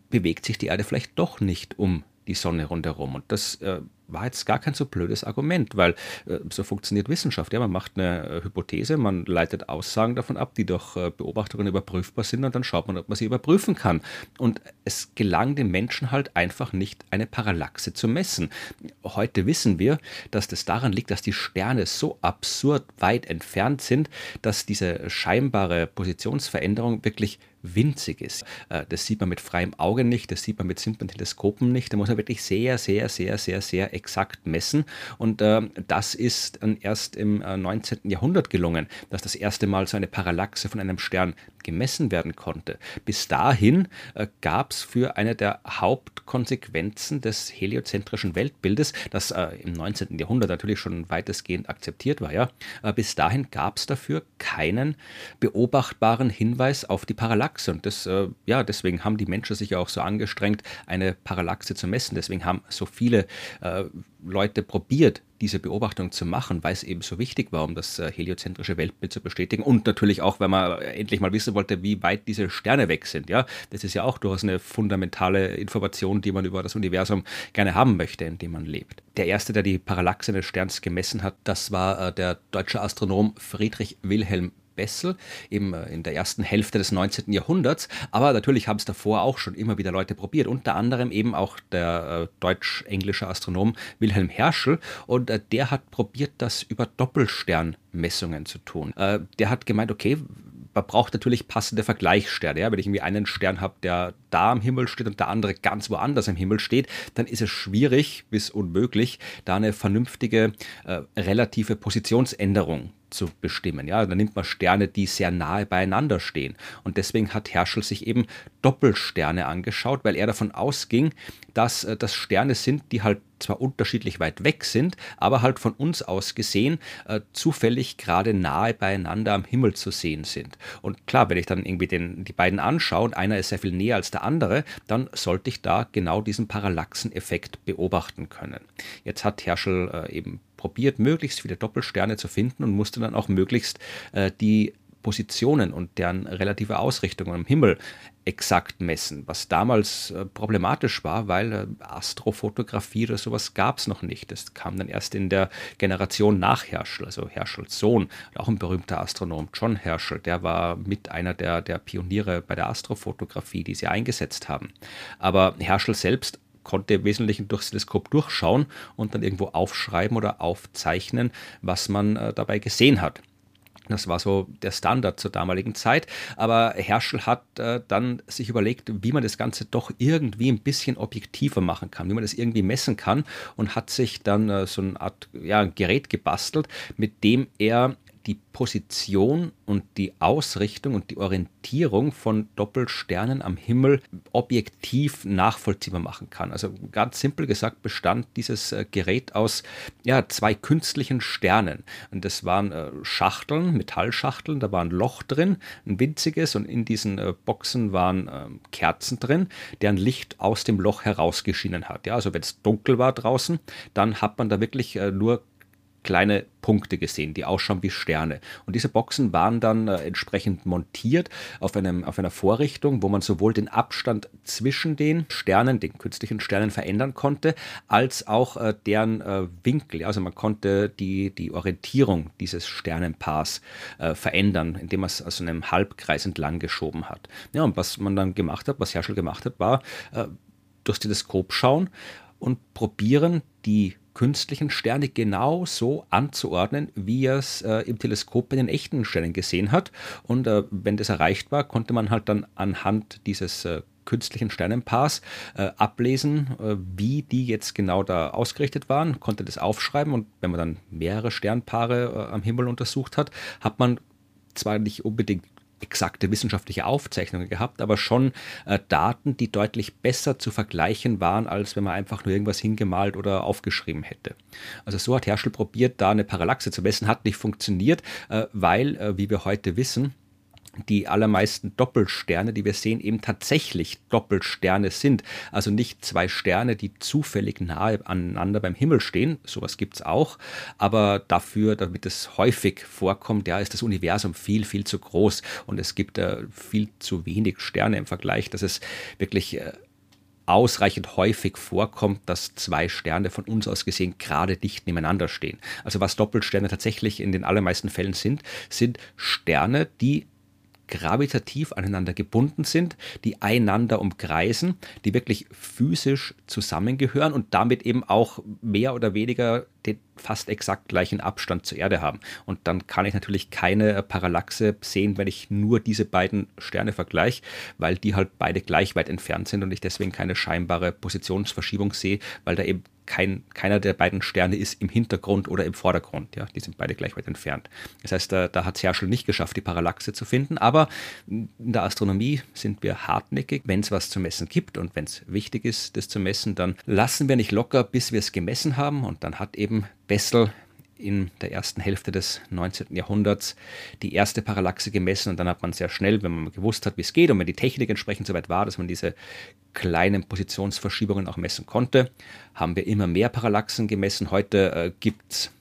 bewegt sich die Erde vielleicht doch nicht um die Sonne rundherum. Und das äh, war jetzt gar kein so blödes Argument, weil äh, so funktioniert Wissenschaft. Ja, man macht eine äh, Hypothese, man leitet Aussagen davon ab, die durch äh, Beobachtungen überprüfbar sind und dann schaut man, ob man sie überprüfen kann. Und es gelang den Menschen halt einfach nicht, eine Parallaxe zu messen. Heute wissen wir, dass das daran liegt, dass die Sterne so absurd weit entfernt sind, dass diese scheinbare Positionsveränderung wirklich winzig ist. Äh, das sieht man mit freiem Auge nicht, das sieht man mit simplen Teleskopen nicht. Da muss man wirklich sehr, sehr, sehr, sehr, sehr exakt messen. Und äh, das ist erst im äh, 19. Jahrhundert gelungen, dass das erste Mal so eine Parallaxe von einem Stern gemessen werden konnte. Bis dahin äh, gab es für eine der Hauptkonsequenzen des heliozentrischen Weltbildes, das äh, im 19. Jahrhundert natürlich schon weitestgehend akzeptiert war, ja, äh, bis dahin gab es dafür keinen beobachtbaren Hinweis auf die Parallaxe. Und das, äh, ja, deswegen haben die Menschen sich ja auch so angestrengt, eine Parallaxe zu messen. Deswegen haben so viele äh, Leute probiert, diese Beobachtung zu machen, weil es eben so wichtig war, um das äh, heliozentrische Weltbild zu bestätigen und natürlich auch, weil man endlich mal wissen wollte, wie weit diese Sterne weg sind. Ja, das ist ja auch durchaus eine fundamentale Information, die man über das Universum gerne haben möchte, in dem man lebt. Der erste, der die Parallaxe eines Sterns gemessen hat, das war äh, der deutsche Astronom Friedrich Wilhelm Bessel eben äh, in der ersten Hälfte des 19. Jahrhunderts. Aber natürlich haben es davor auch schon immer wieder Leute probiert. Unter anderem eben auch der äh, deutsch-englische Astronom Wilhelm Herschel. Und äh, der hat probiert, das über Doppelsternmessungen zu tun. Äh, der hat gemeint, okay, man braucht natürlich passende Vergleichssterne. Ja? Wenn ich irgendwie einen Stern habe, der da am Himmel steht und der andere ganz woanders am Himmel steht, dann ist es schwierig bis unmöglich, da eine vernünftige äh, relative Positionsänderung zu bestimmen. Ja, da nimmt man Sterne, die sehr nahe beieinander stehen. Und deswegen hat Herschel sich eben Doppelsterne angeschaut, weil er davon ausging, dass äh, das Sterne sind, die halt zwar unterschiedlich weit weg sind, aber halt von uns aus gesehen äh, zufällig gerade nahe beieinander am Himmel zu sehen sind. Und klar, wenn ich dann irgendwie den, die beiden anschaue und einer ist sehr viel näher als der andere, dann sollte ich da genau diesen Parallaxeneffekt beobachten können. Jetzt hat Herschel äh, eben probiert, möglichst viele Doppelsterne zu finden und musste dann auch möglichst äh, die Positionen und deren relative Ausrichtung am Himmel exakt messen, was damals äh, problematisch war, weil äh, Astrofotografie oder sowas gab es noch nicht. Das kam dann erst in der Generation nach Herschel, also Herschels Sohn, auch ein berühmter Astronom, John Herschel, der war mit einer der, der Pioniere bei der Astrofotografie, die sie eingesetzt haben. Aber Herschel selbst konnte im Wesentlichen durchs Teleskop durchschauen und dann irgendwo aufschreiben oder aufzeichnen, was man äh, dabei gesehen hat. Das war so der Standard zur damaligen Zeit. Aber Herschel hat äh, dann sich überlegt, wie man das Ganze doch irgendwie ein bisschen objektiver machen kann, wie man das irgendwie messen kann und hat sich dann äh, so eine Art ja, Gerät gebastelt, mit dem er die Position und die Ausrichtung und die Orientierung von Doppelsternen am Himmel objektiv nachvollziehbar machen kann. Also ganz simpel gesagt bestand dieses äh, Gerät aus ja, zwei künstlichen Sternen. Und das waren äh, Schachteln, Metallschachteln, da war ein Loch drin, ein winziges, und in diesen äh, Boxen waren äh, Kerzen drin, deren Licht aus dem Loch herausgeschienen hat. Ja, also wenn es dunkel war draußen, dann hat man da wirklich nur kleine Punkte gesehen, die ausschauen wie Sterne. Und diese Boxen waren dann äh, entsprechend montiert auf, einem, auf einer Vorrichtung, wo man sowohl den Abstand zwischen den Sternen, den künstlichen Sternen verändern konnte, als auch äh, deren äh, Winkel. Also man konnte die, die Orientierung dieses Sternenpaars äh, verändern, indem man es aus einem Halbkreis entlang geschoben hat. Ja, und was man dann gemacht hat, was Herschel gemacht hat, war äh, durchs Teleskop schauen und probieren, die künstlichen Sterne genau so anzuordnen, wie er es äh, im Teleskop bei den echten Sternen gesehen hat. Und äh, wenn das erreicht war, konnte man halt dann anhand dieses äh, künstlichen Sternenpaars äh, ablesen, äh, wie die jetzt genau da ausgerichtet waren, konnte das aufschreiben und wenn man dann mehrere Sternpaare äh, am Himmel untersucht hat, hat man zwar nicht unbedingt exakte wissenschaftliche Aufzeichnungen gehabt, aber schon äh, Daten, die deutlich besser zu vergleichen waren, als wenn man einfach nur irgendwas hingemalt oder aufgeschrieben hätte. Also so hat Herschel probiert, da eine Parallaxe zu messen, hat nicht funktioniert, äh, weil, äh, wie wir heute wissen, die allermeisten Doppelsterne, die wir sehen, eben tatsächlich Doppelsterne sind. Also nicht zwei Sterne, die zufällig nahe aneinander beim Himmel stehen. Sowas gibt es auch. Aber dafür, damit es häufig vorkommt, ja, ist das Universum viel, viel zu groß. Und es gibt äh, viel zu wenig Sterne im Vergleich, dass es wirklich äh, ausreichend häufig vorkommt, dass zwei Sterne von uns aus gesehen gerade dicht nebeneinander stehen. Also was Doppelsterne tatsächlich in den allermeisten Fällen sind, sind Sterne, die gravitativ aneinander gebunden sind, die einander umkreisen, die wirklich physisch zusammengehören und damit eben auch mehr oder weniger den fast exakt gleichen Abstand zur Erde haben. Und dann kann ich natürlich keine Parallaxe sehen, wenn ich nur diese beiden Sterne vergleiche, weil die halt beide gleich weit entfernt sind und ich deswegen keine scheinbare Positionsverschiebung sehe, weil da eben kein, keiner der beiden Sterne ist im Hintergrund oder im Vordergrund. Ja, die sind beide gleich weit entfernt. Das heißt, da, da hat es Herschel nicht geschafft, die Parallaxe zu finden. Aber in der Astronomie sind wir hartnäckig. Wenn es was zu messen gibt und wenn es wichtig ist, das zu messen, dann lassen wir nicht locker, bis wir es gemessen haben. Und dann hat eben Bessel in der ersten Hälfte des 19. Jahrhunderts die erste Parallaxe gemessen und dann hat man sehr schnell, wenn man gewusst hat, wie es geht und wenn die Technik entsprechend soweit war, dass man diese kleinen Positionsverschiebungen auch messen konnte, haben wir immer mehr Parallaxen gemessen. Heute äh, gibt es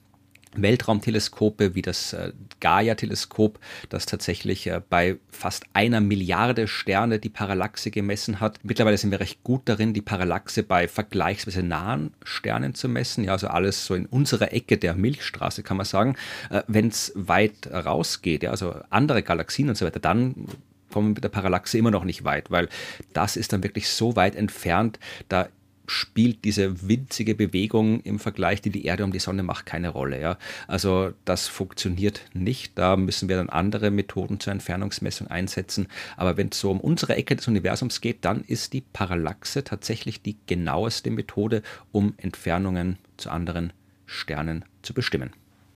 Weltraumteleskope wie das äh, Gaia-Teleskop, das tatsächlich äh, bei fast einer Milliarde Sterne die Parallaxe gemessen hat. Mittlerweile sind wir recht gut darin, die Parallaxe bei vergleichsweise nahen Sternen zu messen. Ja, also alles so in unserer Ecke der Milchstraße, kann man sagen. Äh, Wenn es weit rausgeht, ja, also andere Galaxien und so weiter, dann kommen wir mit der Parallaxe immer noch nicht weit, weil das ist dann wirklich so weit entfernt, da spielt diese winzige Bewegung im Vergleich, die die Erde um die Sonne macht, keine Rolle. Ja? Also das funktioniert nicht. Da müssen wir dann andere Methoden zur Entfernungsmessung einsetzen. Aber wenn es so um unsere Ecke des Universums geht, dann ist die Parallaxe tatsächlich die genaueste Methode, um Entfernungen zu anderen Sternen zu bestimmen.